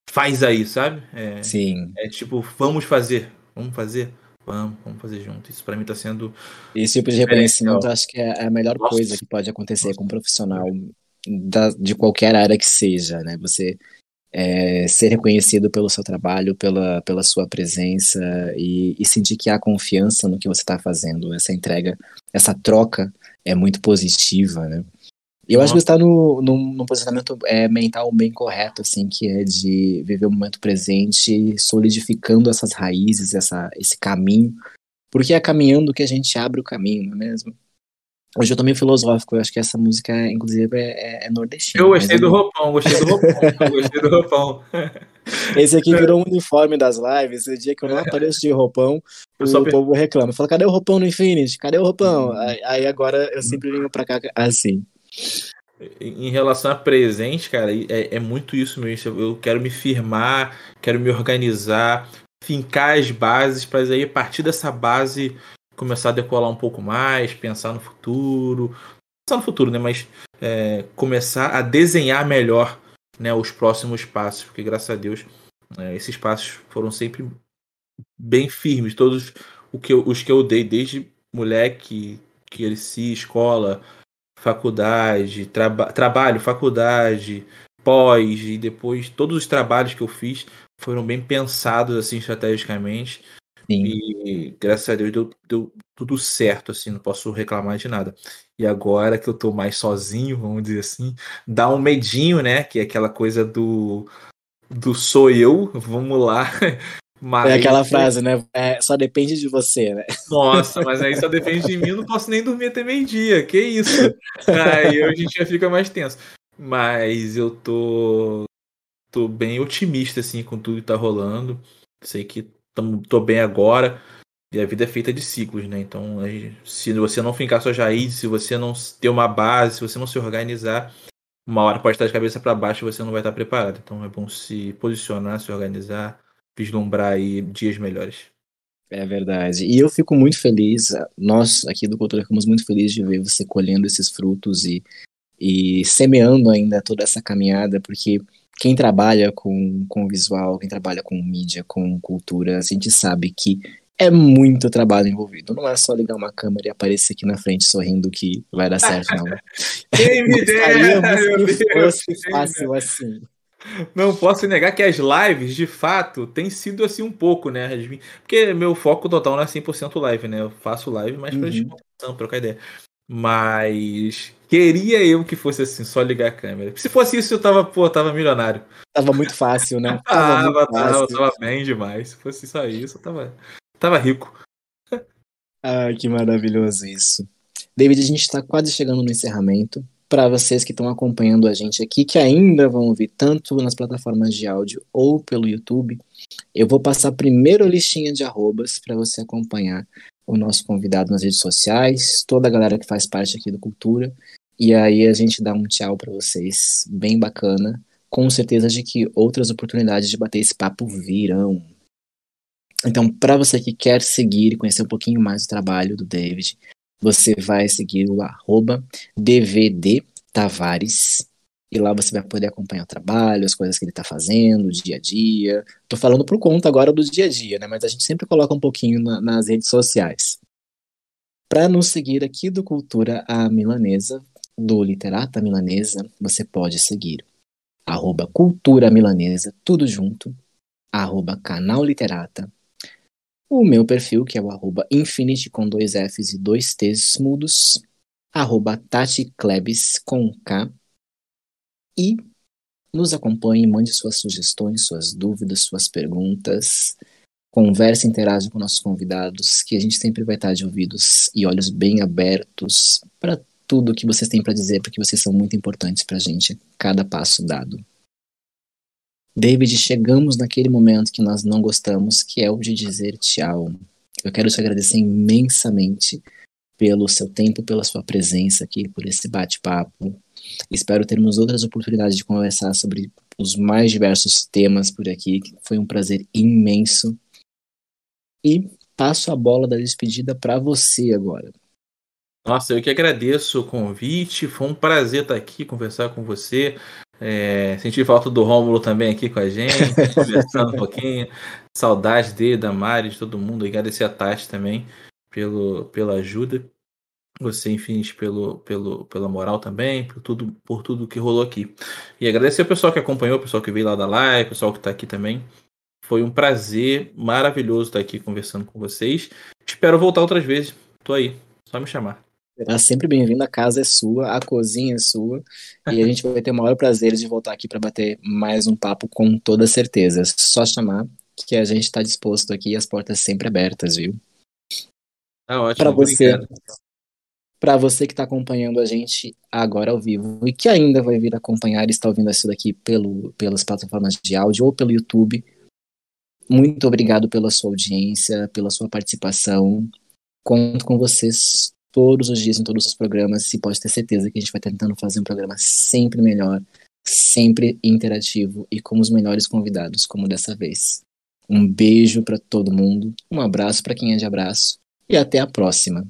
Faz aí, sabe? É, Sim. É tipo, vamos fazer, vamos fazer, vamos, vamos fazer junto. Isso para mim está sendo. Esse tipo de reconhecimento acho que é a melhor Nossa. coisa que pode acontecer Nossa. com um profissional da, de qualquer área que seja, né? Você é, ser reconhecido pelo seu trabalho, pela, pela sua presença e, e sentir que há confiança no que você está fazendo. Essa entrega, essa troca é muito positiva, né? Eu acho que está no, no, no, posicionamento é, mental bem correto, assim, que é de viver o momento presente, solidificando essas raízes, essa, esse caminho, porque é caminhando que a gente abre o caminho, não é mesmo? Hoje eu tô meio filosófico, eu acho que essa música, inclusive, é, é nordestina. Eu gostei do roupão, gostei do roupão, gostei do roupão. Esse aqui virou um uniforme das lives. Esse dia que eu não apareço de roupão, o só... povo reclama. Fala, cadê o roupão no Infinity? Cadê o roupão? Hum. Aí, aí, agora eu sempre venho pra cá assim. Em relação a presente, cara, é, é muito isso mesmo. Eu quero me firmar, quero me organizar, fincar as bases, para aí a partir dessa base começar a decolar um pouco mais, pensar no futuro. Pensar no futuro, né? Mas é, começar a desenhar melhor né, os próximos passos, porque graças a Deus é, esses passos foram sempre bem firmes. Todos o que eu, os que eu dei, desde moleque, que cresci, escola, faculdade, traba trabalho, faculdade, pós e depois todos os trabalhos que eu fiz foram bem pensados assim estrategicamente Sim. E graças a Deus deu, deu, tudo certo, assim, não posso reclamar de nada. E agora que eu tô mais sozinho, vamos dizer assim, dá um medinho, né? Que é aquela coisa do, do sou eu, vamos lá. Mas... É aquela frase, né? É, só depende de você, né? Nossa, mas aí só depende de mim, eu não posso nem dormir até meio-dia, que isso? Aí a gente já fica mais tenso. Mas eu tô, tô bem otimista, assim, com tudo que tá rolando. Sei que tô bem agora. E a vida é feita de ciclos, né? Então, se você não fincar suas raízes, se você não ter uma base, se você não se organizar, uma hora pode estar de cabeça para baixo e você não vai estar preparado. Então, é bom se posicionar, se organizar, vislumbrar aí dias melhores. É verdade. E eu fico muito feliz, nós aqui do Cultura ficamos muito felizes de ver você colhendo esses frutos e, e semeando ainda toda essa caminhada, porque quem trabalha com, com visual, quem trabalha com mídia, com cultura, a gente sabe que é muito trabalho envolvido. Não é só ligar uma câmera e aparecer aqui na frente sorrindo que vai dar certo, não. Quem me dera, que fosse fácil assim. Não posso negar que as lives, de fato, tem sido assim um pouco, né? Porque meu foco total não é 100% live, né? Eu faço live, mas pra uhum. descontração, trocar ideia. Mas queria eu que fosse assim, só ligar a câmera. Se fosse isso, eu tava, pô, tava milionário. Tava muito fácil, né? Tava, tava, tava, tava, bem demais. Se fosse só isso, eu tava, tava rico. Ah, que maravilhoso isso. David, a gente tá quase chegando no encerramento para vocês que estão acompanhando a gente aqui, que ainda vão ouvir tanto nas plataformas de áudio ou pelo YouTube, eu vou passar primeiro a listinha de arrobas para você acompanhar o nosso convidado nas redes sociais, toda a galera que faz parte aqui do Cultura, e aí a gente dá um tchau para vocês, bem bacana, com certeza de que outras oportunidades de bater esse papo virão. Então, para você que quer seguir e conhecer um pouquinho mais do trabalho do David, você vai seguir o arroba DVD Tavares. E lá você vai poder acompanhar o trabalho, as coisas que ele está fazendo, o dia a dia. Tô falando por conta agora do dia a dia, né? Mas a gente sempre coloca um pouquinho na, nas redes sociais. Para nos seguir aqui do Cultura a Milanesa, do Literata Milanesa, você pode seguir arroba Cultura Milanesa, tudo junto, arroba Canal Literata, o meu perfil, que é o arroba Infinity com dois Fs e dois T's mudos, arroba Tati Klebs com K. E nos acompanhe, mande suas sugestões, suas dúvidas, suas perguntas. Converse, interage com nossos convidados, que a gente sempre vai estar de ouvidos e olhos bem abertos para tudo que vocês têm para dizer, porque vocês são muito importantes para a gente, cada passo dado. David, chegamos naquele momento que nós não gostamos, que é o de dizer tchau. Eu quero te agradecer imensamente pelo seu tempo, pela sua presença aqui, por esse bate-papo. Espero termos outras oportunidades de conversar sobre os mais diversos temas por aqui. Foi um prazer imenso. E passo a bola da despedida para você agora. Nossa, eu que agradeço o convite. Foi um prazer estar aqui, conversar com você. É, senti falta do Rômulo também aqui com a gente, conversando um pouquinho. Saudade dele, da Mari, de todo mundo. Agradecer a Tati também pelo, pela ajuda. Você, enfim, pelo, pelo, pela moral também, por tudo, por tudo que rolou aqui. E agradecer o pessoal que acompanhou, o pessoal que veio lá da live, o pessoal que está aqui também. Foi um prazer maravilhoso estar aqui conversando com vocês. Espero voltar outras vezes. Tô aí, só me chamar. Será sempre bem-vindo, a casa é sua, a cozinha é sua, e a gente vai ter o maior prazer de voltar aqui para bater mais um papo com toda certeza. Só chamar que a gente está disposto aqui, as portas sempre abertas, viu? Tá ótimo. Para você, para você que está acompanhando a gente agora ao vivo e que ainda vai vir acompanhar e está ouvindo isso daqui pelo, pelas plataformas de áudio ou pelo YouTube, muito obrigado pela sua audiência, pela sua participação. Conto com vocês todos os dias em todos os programas e pode ter certeza que a gente vai tentando fazer um programa sempre melhor, sempre interativo e com os melhores convidados, como dessa vez. Um beijo para todo mundo, um abraço para quem é de abraço e até a próxima.